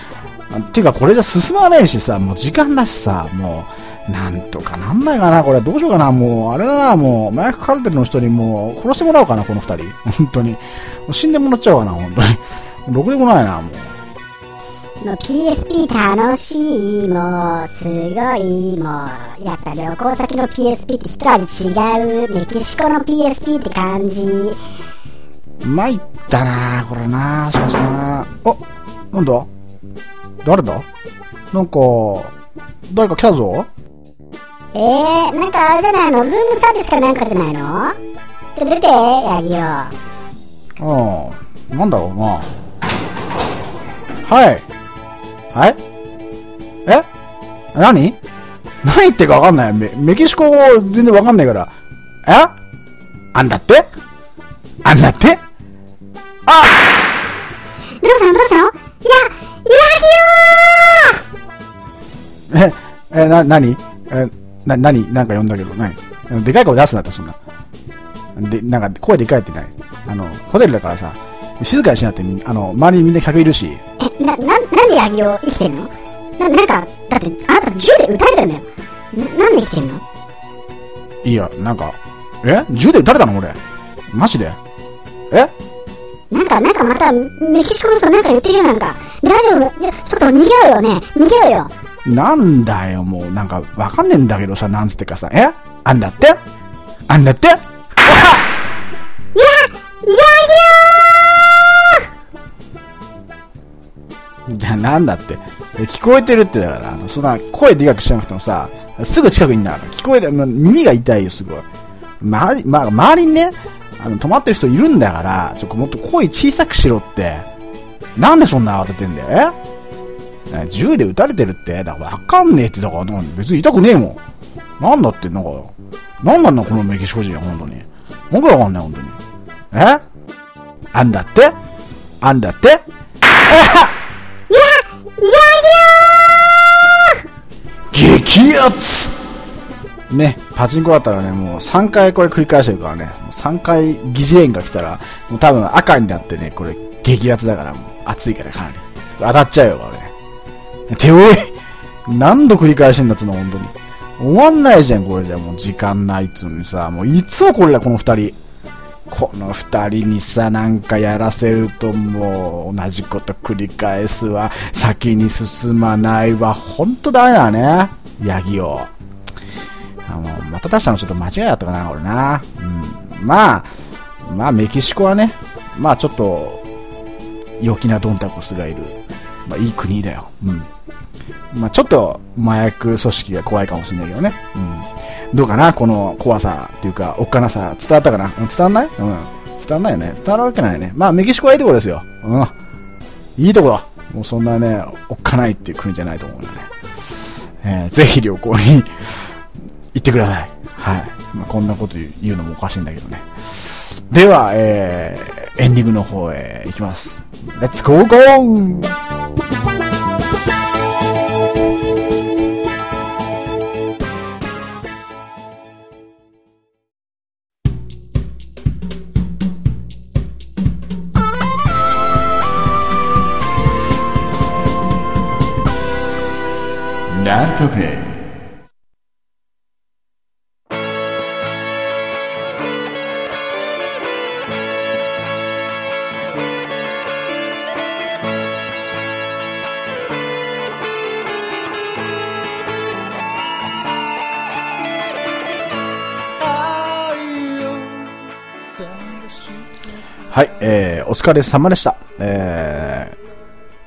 [SPEAKER 1] ていうかこれじゃ進まねえしさ、もう時間だしさ、もう、なんとかなんないかな、これ。どうしようかな、もう、あれだな、もう、麻薬カルテルの人にもう、殺してもらおうかな、この二人。本当に。死んでもらっちゃうかな、本当に。ろくでもないな、もう。
[SPEAKER 2] もう PSP 楽しい、もう、すごい、もう、やっぱ旅行先の PSP って一味違う、メキシコの PSP って感じ。
[SPEAKER 1] 参ったなこれなしかしなあ、なんだ誰だ？なんか、誰か来たぞ
[SPEAKER 2] えー、なんかあれじゃないの？ルームサービスかなんかじゃないの？ちょっと出て、ヤギよ。あ
[SPEAKER 1] あ、なんだろうな。はい。はい？え？何？何言ってかわかんない。メ。メキシコ語全然わかんないから。え？あんだって？あんだって？あ
[SPEAKER 2] どうしたのどうしたの？いや、
[SPEAKER 1] いやえ、え、な、なにえ、な、なになんか呼んだけど、なにでかい声出すなって、そんな。で、なんか、声でかいってない。あの、ホテルだからさ、静かにしなって、あの、周りにみんな客いるし。
[SPEAKER 2] え、な、な、なんでヤギを生きてんの？な、なんか、だって、あなた銃で撃たれたんだよ。な、なんで生きてんの？
[SPEAKER 1] いや、なんか、え？銃で撃たれたの？俺。マジで？え？
[SPEAKER 2] なんか、なんかまた、メキシコの人なんか言ってるよ、なんか。大丈夫？ちょっと逃げようよね。逃げようよ。
[SPEAKER 1] なんだよ、もう、なんか、わかんねえんだけどさ、なんつってかさ、え？あんだって？あんだって？じゃあなんだって？聞こえてるってだから、そんな声でかくしなくてもさ、すぐ近くにいんだから、聞こえて、耳が痛いよ、すごい。周り、まあ、周りにね、あの、止まってる人いるんだから、ちょっともっと声小さくしろって。なんでそんな慌ててんだよ、え銃で撃たれてるって、だからわかんねえって、だから別に痛くねえもん。なんだって、なんか、なんなんだこのメキシコ人、本当に。僕わかんない、本当に。え？あんだって？あんだって？あ激アツ！ね、パチンコだったらね、もう3回これ繰り返してるからね、もう3回疑似連が来たら、もう多分赤になってね、これ激アツだからもう。熱いからかなり。当たっちゃうよ、これ。ておい？何度繰り返してんだっつうの、本当に。終わんないじゃん、これじゃもう時間ないっつうのにさ、もういつもこれだ、この二人。この二人にさ、なんかやらせるともう同じこと繰り返すわ。先に進まないわ。ほんとダメだね。ヤギを。あの、また出したのちょっと間違いだったかな、これな。うん。まあ、まあメキシコはね、まあちょっと、陽気なドンタコスがいる。まあいい国だよ。うん。まあちょっと麻薬組織が怖いかもしれないけどね。うん。どうかな？この怖さっていうか、おっかなさ、伝わったかな？伝わんない？うん。伝わんないよね。伝わるわけないよね。まあ、メキシコはいいとこですよ。うん。いいとこだ。もうそんなね、おっかないっていう国じゃないと思うんでね。えー、ぜひ旅行に 行ってください。はい。まあ、こんなこと言うのもおかしいんだけどね。では、えー、エンディングの方へ行きます。レッツゴーゴお疲れ様でした。え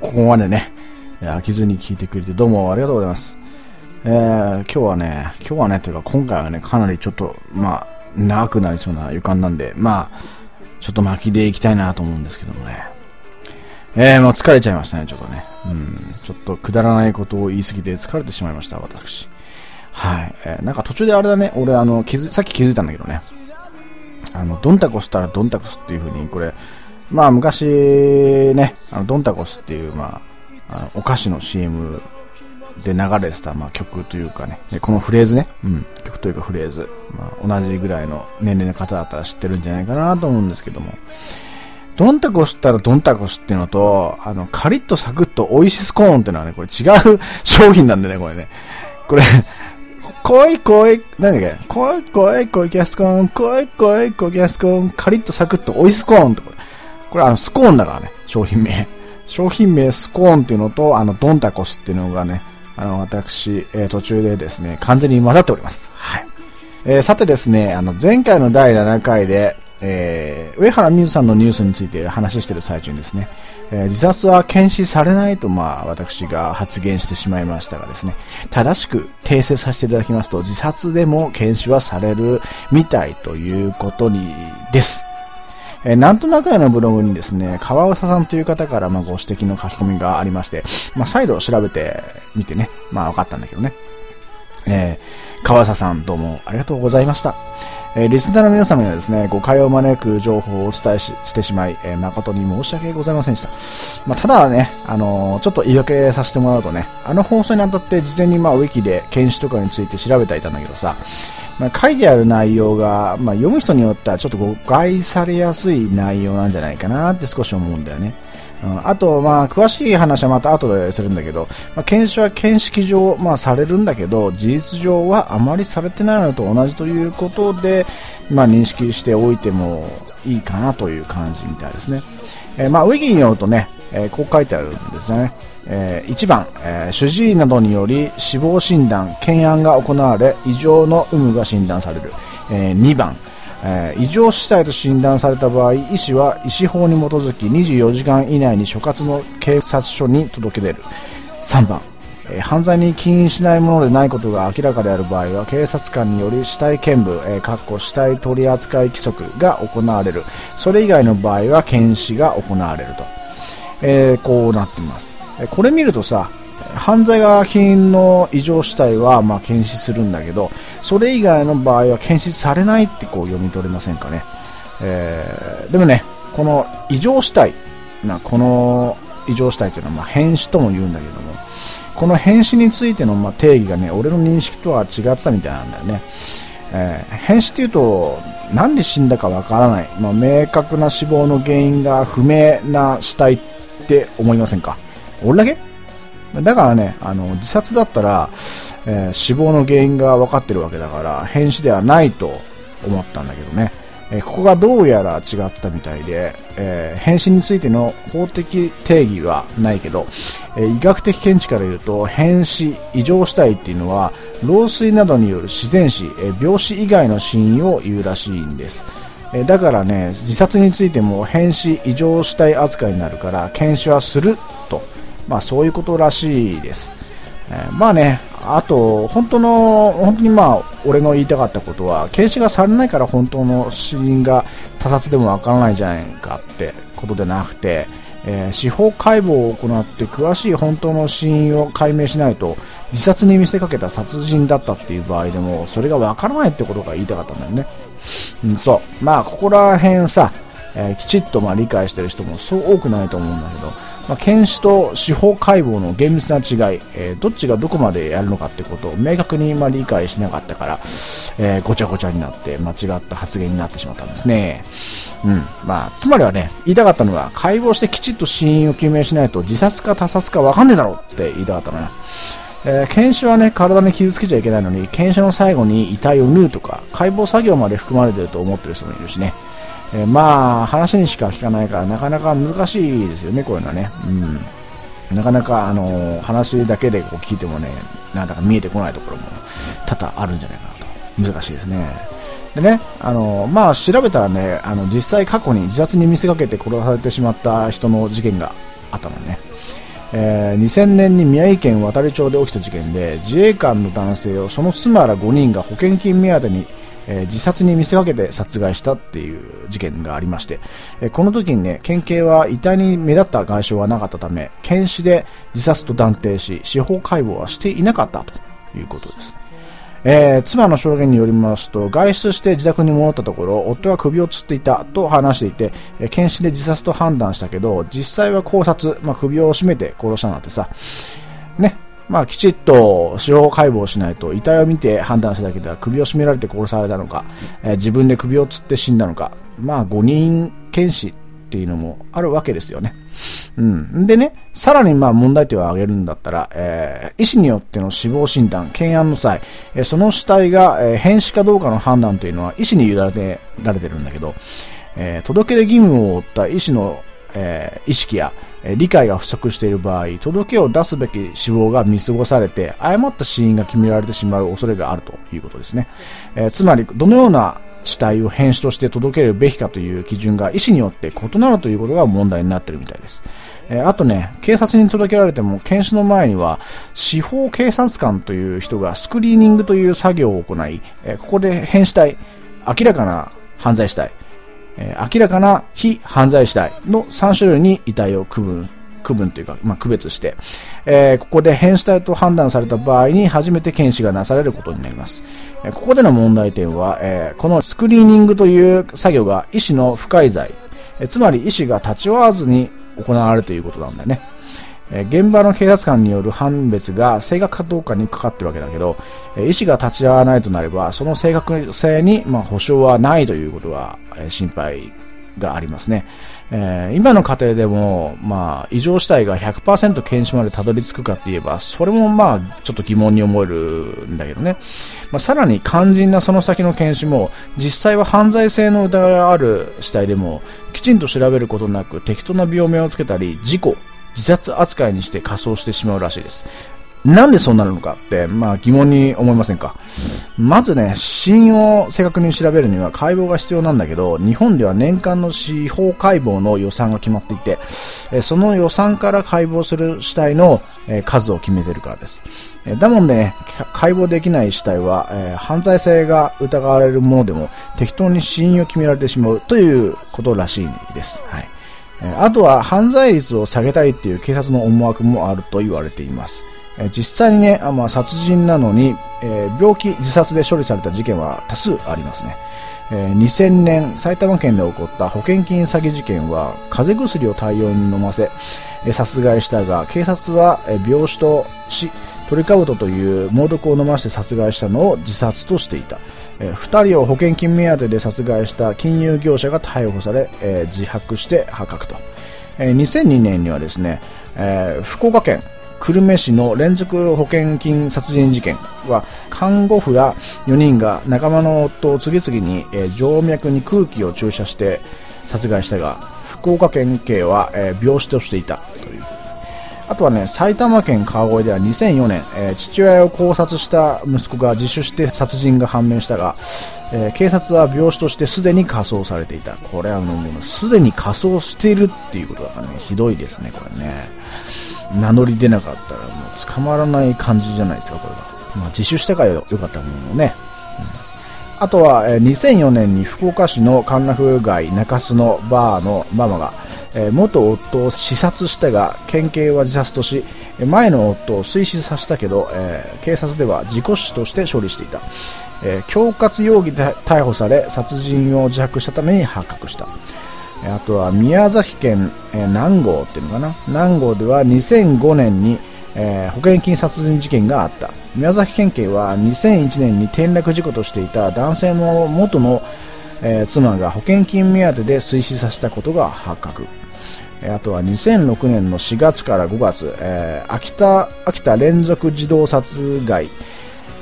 [SPEAKER 1] ー、ここまでね、飽きずに聞いてくれてどうもありがとうございます。えー、今日はね、今日はね、というか今回はね、かなりちょっと、まあ、長くなりそうな予感なんで、まあ、ちょっと巻きでいきたいなと思うんですけどもね。えー、もう疲れちゃいましたね、ちょっとね。うん、ちょっとくだらないことを言い過ぎて疲れてしまいました、私。はい。えー、なんか途中であれだね、俺あの、気づ、さっき気づいたんだけどね。あの、ドンタコスったらドンタコスっていう風に、これ、まあ昔ね、あの、ドンタコスっていう、まあ、あのお菓子の CM で流れてた、まあ、曲というかね、このフレーズね、うん、曲というかフレーズ、まあ、同じぐらいの年齢の方だったら知ってるんじゃないかなと思うんですけども、ドンタコスったらドンタコスっていうのと、あの、カリッとサクッとオイシスコーンっていうのはね、これ違う商品なんでね、これね。これ濃い濃い、なんだっけ？濃い濃い濃いキャスコーン、濃い濃い濃いキャスコーン、カリッとサクッとオイスコーンってこれ。これあの、スコーンだからね、商品名。商品名スコーンっていうのと、あの、ドンタコスっていうのがね、あの、私、えー、途中でですね、完全に混ざっております。はい。えー、さてですね、あの、前回の第7回で、えー、上原美優さんのニュースについて話してる最中にですね、えー、自殺は検視されないと、まあ、私が発言してしまいましたがですね、正しく訂正させていただきますと、自殺でも検視はされるみたいということに、です。えー、なんとなくのブログにですね、川尾さんという方からまご指摘の書き込みがありまして、まあ再度調べてみてね、まあ分かったんだけどね。えー、川佐さんどうもありがとうございました。えー、リスナーの皆様にはですね、誤解を招く情報をお伝えしてしまい、えー、誠に申し訳ございませんでした。まあ、ただね、あのー、ちょっと言い訳させてもらうとね、あの放送にあたって事前にまあ、ウィキで検視とかについて調べていたんだけどさ、まあ、書いてある内容が、まあ、読む人によってはちょっと誤解されやすい内容なんじゃないかなって少し思うんだよね。うん、あと、まあ、詳しい話はまた後でするんだけど、まあ、検視は見識上、まあ、されるんだけど、事実上はあまりされてないのと同じということで、まあ、認識しておいてもいいかなという感じみたいですね。えー、まあ、ウィギーによるとね、えー、こう書いてあるんですね。えー、1番、えー、主治医などにより死亡診断、検案が行われ、異常の有無が診断される。えー、2番、えー、異常死体と診断された場合、医師は医師法に基づき24時間以内に所括の警察署に届け出る。3番、えー、犯罪に起因しないものでないことが明らかである場合は、警察官により死体検部、えー、かっこ死体取扱規則が行われる。それ以外の場合は検視が行われると。えー、こうなってます。これ見るとさ、犯罪が起因の異常死体はま検視するんだけど、それ以外の場合は検視されないってこう読み取れませんかね。えー、でもね、この異常死体、なこの異常死体というのはまあ変死とも言うんだけども、この変死についてのま定義がね、俺の認識とは違ってたみたいなんだよね。えー、変死っていうと、なんで死んだかわからない、まあ、明確な死亡の原因が不明な死体って思いませんか？俺だけ？だからね、あの、自殺だったら、えー、死亡の原因が分かってるわけだから、変死ではないと思ったんだけどね。えー、ここがどうやら違ったみたいで、えー、変死についての法的定義はないけど、え医学的見地から言うと、変死、異常死体っていうのは、老衰などによる自然死、え病死以外の死因を言うらしいんです。えだからね、自殺についても変死、異常死体扱いになるから、検視はするとまあそういうことらしいです。えー、まあね、あと、本当の、本当にまあ、俺の言いたかったことは、検視がされないから本当の死因が他殺でもわからないじゃないかってことでなくて、えー、司法解剖を行って詳しい本当の死因を解明しないと自殺に見せかけた殺人だったっていう場合でもそれがわからないってことが言いたかったんだよね。うん、そう。まあ、ここら辺さ、えー、きちっとまあ理解してる人もそう多くないと思うんだけど、まあ、検視と司法解剖の厳密な違い、えー、どっちがどこまでやるのかってことを明確にま理解しなかったから、えー、ごちゃごちゃになって間違った発言になってしまったんですね。うん。まあ、つまりはね、言いたかったのは、解剖してきちっと死因を究明しないと自殺か他殺かわかんねえだろって言いたかったのよ。えー、検視はね、体に傷つけちゃいけないのに、検視の最後に遺体を縫うとか、解剖作業まで含まれてると思ってる人もいるしね。えー、まあ、話にしか聞かないから、なかなか難しいですよね、こういうのはね。うん。なかなか、あのー、話だけでこう聞いてもね、なんだか見えてこないところも多々あるんじゃないかなと。難しいですね。でね、あのー、まあ、調べたらね、あの、実際過去に自殺に見せかけて殺されてしまった人の事件があったのね。えー、2000年に宮城県渡町で起きた事件で、自衛官の男性をその妻ら5人が保険金目当てにえー、自殺に見せかけて殺害したっていう事件がありまして、えー、この時にね、県警は遺体に目立った外傷はなかったため、検視で自殺と断定し、司法解剖はしていなかったということです。えー、妻の証言によりますと、外出して自宅に戻ったところ、夫は首を吊っていたと話していて、えー、検視で自殺と判断したけど、実際は考察、まあ、首を絞めて殺したなんてさ、ね、まあ、きちっと司法解剖しないと遺体を見て判断しただけでは首を絞められて殺されたのか、えー、自分で首を吊って死んだのか、まあ、5人検視っていうのもあるわけですよね。うん。でね、さらにまあ問題点を挙げるんだったら、えー、医師によっての死亡診断、検案の際、えー、その死体が、えー、変死かどうかの判断というのは医師に委ねられてるんだけど、えー、届け出義務を負った医師の、えー、意識や、理解が不足している場合、届けを出すべき死亡が見過ごされて、誤った死因が決められてしまう恐れがあるということですね。えー、つまり、どのような死体を変死として届けるべきかという基準が医師によって異なるということが問題になっているみたいです。えー、あとね、警察に届けられても検視の前には司法警察官という人がスクリーニングという作業を行い、えー、ここで変死体、明らかな犯罪死体、えー、明らかな非犯罪死体の3種類に遺体を区分区分というか、まあ、区別して、えー、ここで変死体と判断された場合に初めて検視がなされることになります。えー、ここでの問題点は、えー、このスクリーニングという作業が医師の不介在、えつまり医師が立ち会わずに行われるということなんだよね。え現場の警察官による判別が正確かどうかにかかってるわけだけど、え医師が立ち会わないとなれば、その正確性に、まあ、保証はないということは、え心配がありますね。えー、今の過程でも、まあ、異常死体が100%検視までたどり着くかって言えば、それもまあ、ちょっと疑問に思えるんだけどね。まあ、さらに肝心なその先の検視も、実際は犯罪性の疑いがある死体でも、きちんと調べることなく、適当な病名をつけたり、事故、自殺扱いにして仮装してしまうらしいです。なんでそうなるのかって、まあ疑問に思いませんか？まずね、死因を正確に調べるには解剖が必要なんだけど、日本では年間の司法解剖の予算が決まっていて、その予算から解剖する死体の数を決めてるからです。だもんね、解剖できない死体は、犯罪性が疑われるものでも適当に死因を決められてしまうということらしいです。はい。あとは犯罪率を下げたいっていう警察の思惑もあると言われています。実際にね、まあ、殺人なのに、えー、病気自殺で処理された事件は多数ありますね。えー、2000年埼玉県で起こった保険金詐欺事件は風邪薬を大量に飲ませ、え、殺害したが警察は、え、病死と死トリカブトという猛毒を飲ませて殺害したのを自殺としていた、えー、2人を保険金目当てで殺害した金融業者が逮捕され、自白して発覚と、えー、2002年にはですね、福岡県久留米市の連続保険金殺人事件は、看護婦や4人が仲間の夫を次々に、静脈に空気を注射して殺害したが、福岡県警は、病死としていたという。あとはね、埼玉県川越では2004年、えー、父親を考察した息子が自首して殺人が判明したが、えー、警察は病死としてすでに火葬されていた。これはもう、すでに火葬しているっていうことだからね、ひどいですね、これね。名乗り出なかったらもう捕まらない感じじゃないですか、これが。まあ、自首したからよかったものね。うん、あとは、え、2004年に福岡市の歓楽街中洲のバーのママが、え、元夫を刺殺したが、県警は自殺とし、前の夫を水死させたけど、え、警察では事故死として処理していた。え、恐喝容疑で逮捕され、殺人を自白したために発覚した。あとは宮崎県、え、南郷っていうのかな？南郷では2005年に、え、保険金殺人事件があった宮崎県警は2001年に転落事故としていた男性の元の、えー、妻が保険金目当てで推死させたことが発覚。あとは2006年の4月から5月、えー、秋田秋田連続児童殺害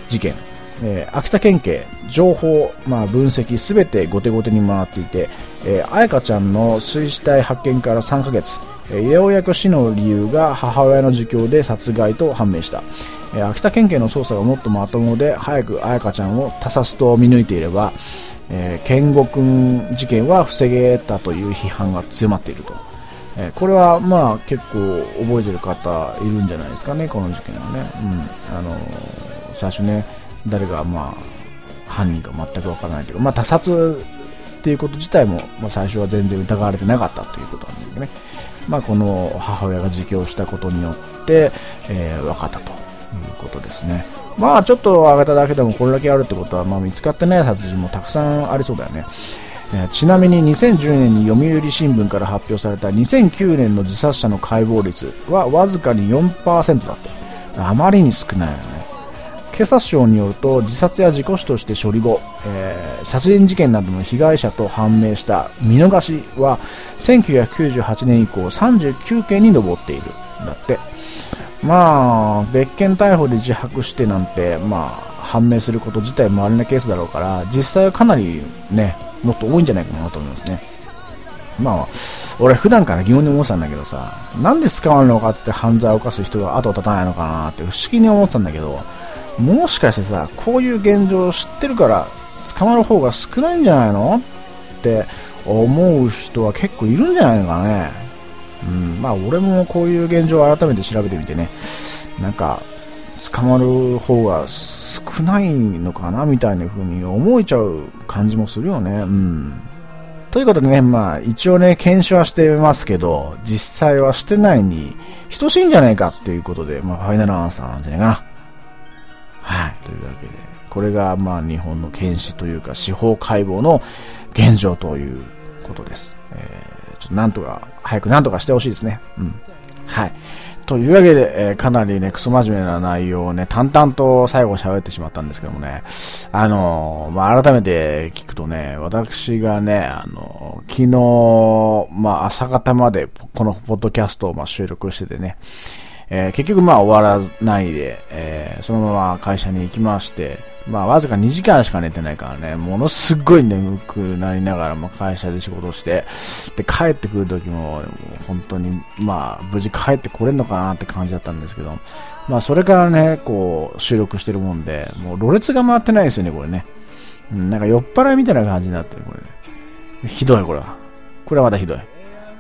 [SPEAKER 1] 事件。えー、秋田県警、情報、まあ、分析すべて後手後手に回っていて、えー、彩香ちゃんの水死体発見から3ヶ月、えー、ようやく死の理由が母親の自供で殺害と判明した。え、秋田県警の捜査がもっとまともで、早く彩香ちゃんを他殺と見抜いていれば、えー、健吾君事件は防げたという批判が強まっていると。えー、これはまあ結構覚えてる方いるんじゃないですかね、この事件はね。うん。あのー、最初ね、誰がまあ犯人か全くわからないけど、まあ、他殺っていうこと自体も、まあ、最初は全然疑われてなかったということなんだけどね、まあ、この母親が自供したことによって、えー、分かったということですね。まあちょっと上げただけでもこれだけあるってことは、まあ、見つかってない殺人もたくさんありそうだよね。ちなみに2010年に読売新聞から発表された2009年の自殺者の解剖率はわずかに4%だって。あまりに少ないよね。警察庁によると自殺や事故死として処理後、えー、殺人事件などの被害者と判明した見逃しは1998年以降39件に上っているだってまあ別件逮捕で自白してなんてまあ判明すること自体もあれなケースだろうから実際はかなりねもっと多いんじゃないかなと思いますねまあ俺普段から疑問に思ってたんだけどさなんで捕まるのかって犯罪を犯す人が後を絶たないのかなって不思議に思ってたんだけどもしかしてさ、こういう現状を知ってるから捕まる方が少ないんじゃないのって思う人は結構いるんじゃないのかね。うん、まあ俺もこういう現状を改めて調べてみてね、なんか捕まる方が少ないのかなみたいな風に思えちゃう感じもするよね。うん。ということでね、まあ一応ね、検証はしてますけど、実際はしてないに等しいんじゃないかっていうことで、まあファイナルアンサーなんじゃないかな。はい。というわけで、これがまあ日本の検視というか司法解剖の現状ということです。えー、となんとか、早くなんとかしてほしいですね。うん。はい。というわけで、えー、かなりね、クソ真面目な内容をね、淡々と最後喋ってしまったんですけどもね、あのー、まあ、改めて聞くとね、私がね、あのー、昨日、まあ、朝方までこのポッドキャストをまあ収録しててね、え、結局まあ終わらないで、え、そのまま会社に行きまして、まあわずか2時間しか寝てないからね、ものすっごい眠くなりながらも会社で仕事して、で帰ってくる時も本当にまあ無事帰ってこれんのかなって感じだったんですけど、まあそれからね、こう収録してるもんで、もうろれつが回ってないですよね、これね。うん、なんか酔っ払いみたいな感じになってる、これ、ね。ひどい、これは。これはまたひどい。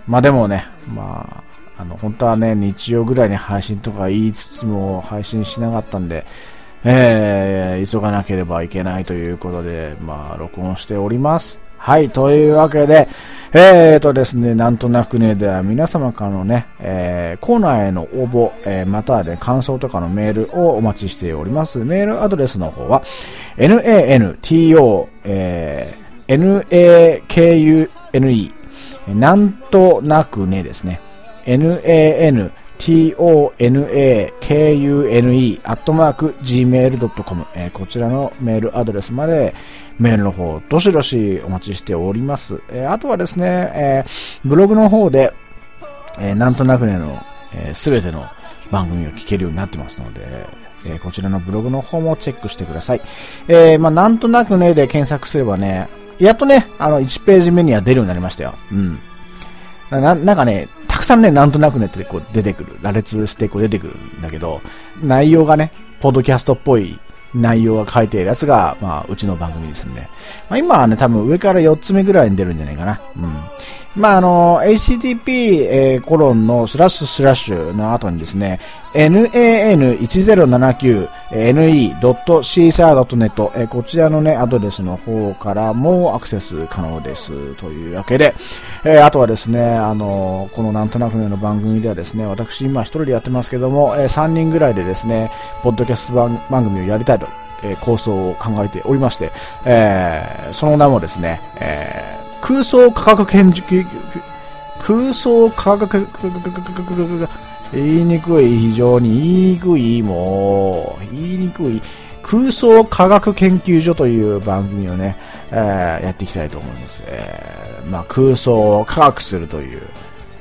[SPEAKER 1] まあでもね、まあ、あの、本当はね、日曜ぐらいに配信とか言いつつも配信しなかったんで、えー、急がなければいけないということで、まあ、録音しております。はい、というわけで、えーとですね、なんとなくね、では皆様からのね、えー、コーナーへの応募、えー、またはね、感想とかのメールをお待ちしております。メールアドレスの方は、nanto、えー、nakune、なんとなくねですね。nan, tona, kune, アットマーク、gmail.com、え、こちらのメールアドレスまで、メールの方、どしどしお待ちしております。えー、あとはですね、えー、ブログの方で、えー、なんとなくねの、す、べ、ての番組を聞けるようになってますので、えー、こちらのブログの方もチェックしてください。えー、まあ、なんとなくねで検索すればね、やっとね、あの、1ページ目には出るようになりましたよ。うん。な、なんかね、くさんね、なんとなくねってこう出てくる。羅列してこう出てくるんだけど、内容がね、ポッドキャストっぽい内容が書いてるやつが、まあ、うちの番組ですんで。まあ、今はね、多分上から4つ目ぐらいに出るんじゃないかな。うん。まあ、あの、http、えー、コロンのスラッシュスラッシュの後にですね、nan1079 ne.caesar.net、えー、こちらのね、アドレスの方からもアクセス可能です。というわけで、えー、あとはですね、あの、このなんとなくの番組ではですね、私今一人でやってますけども、えー、3人ぐらいでですね、ポッドキャスト番番組をやりたい、えー、構想を考えておりまして、えー、その名もですね、えー空想科学研究、空想科学、言いにくい、非常に言いにくい、もう、言いにくい、空想科学研究所という番組をね、えー、やっていきたいと思います。えー、まあ、空想を科学するという、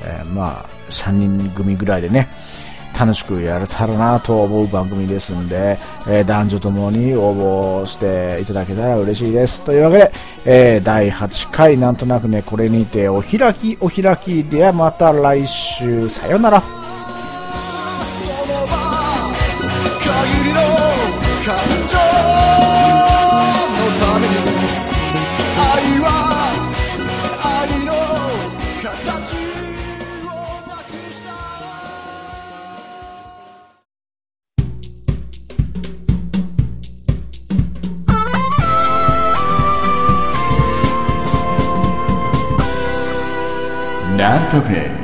[SPEAKER 1] えー、まあ、3人組ぐらいでね、楽しくやれたらなと思う番組ですんで、えー、男女ともに応募していただけたら嬉しいです。というわけで、えー、第8回なんとなくね、これにてお開きお開きではまた来週、さよなら。なんとくね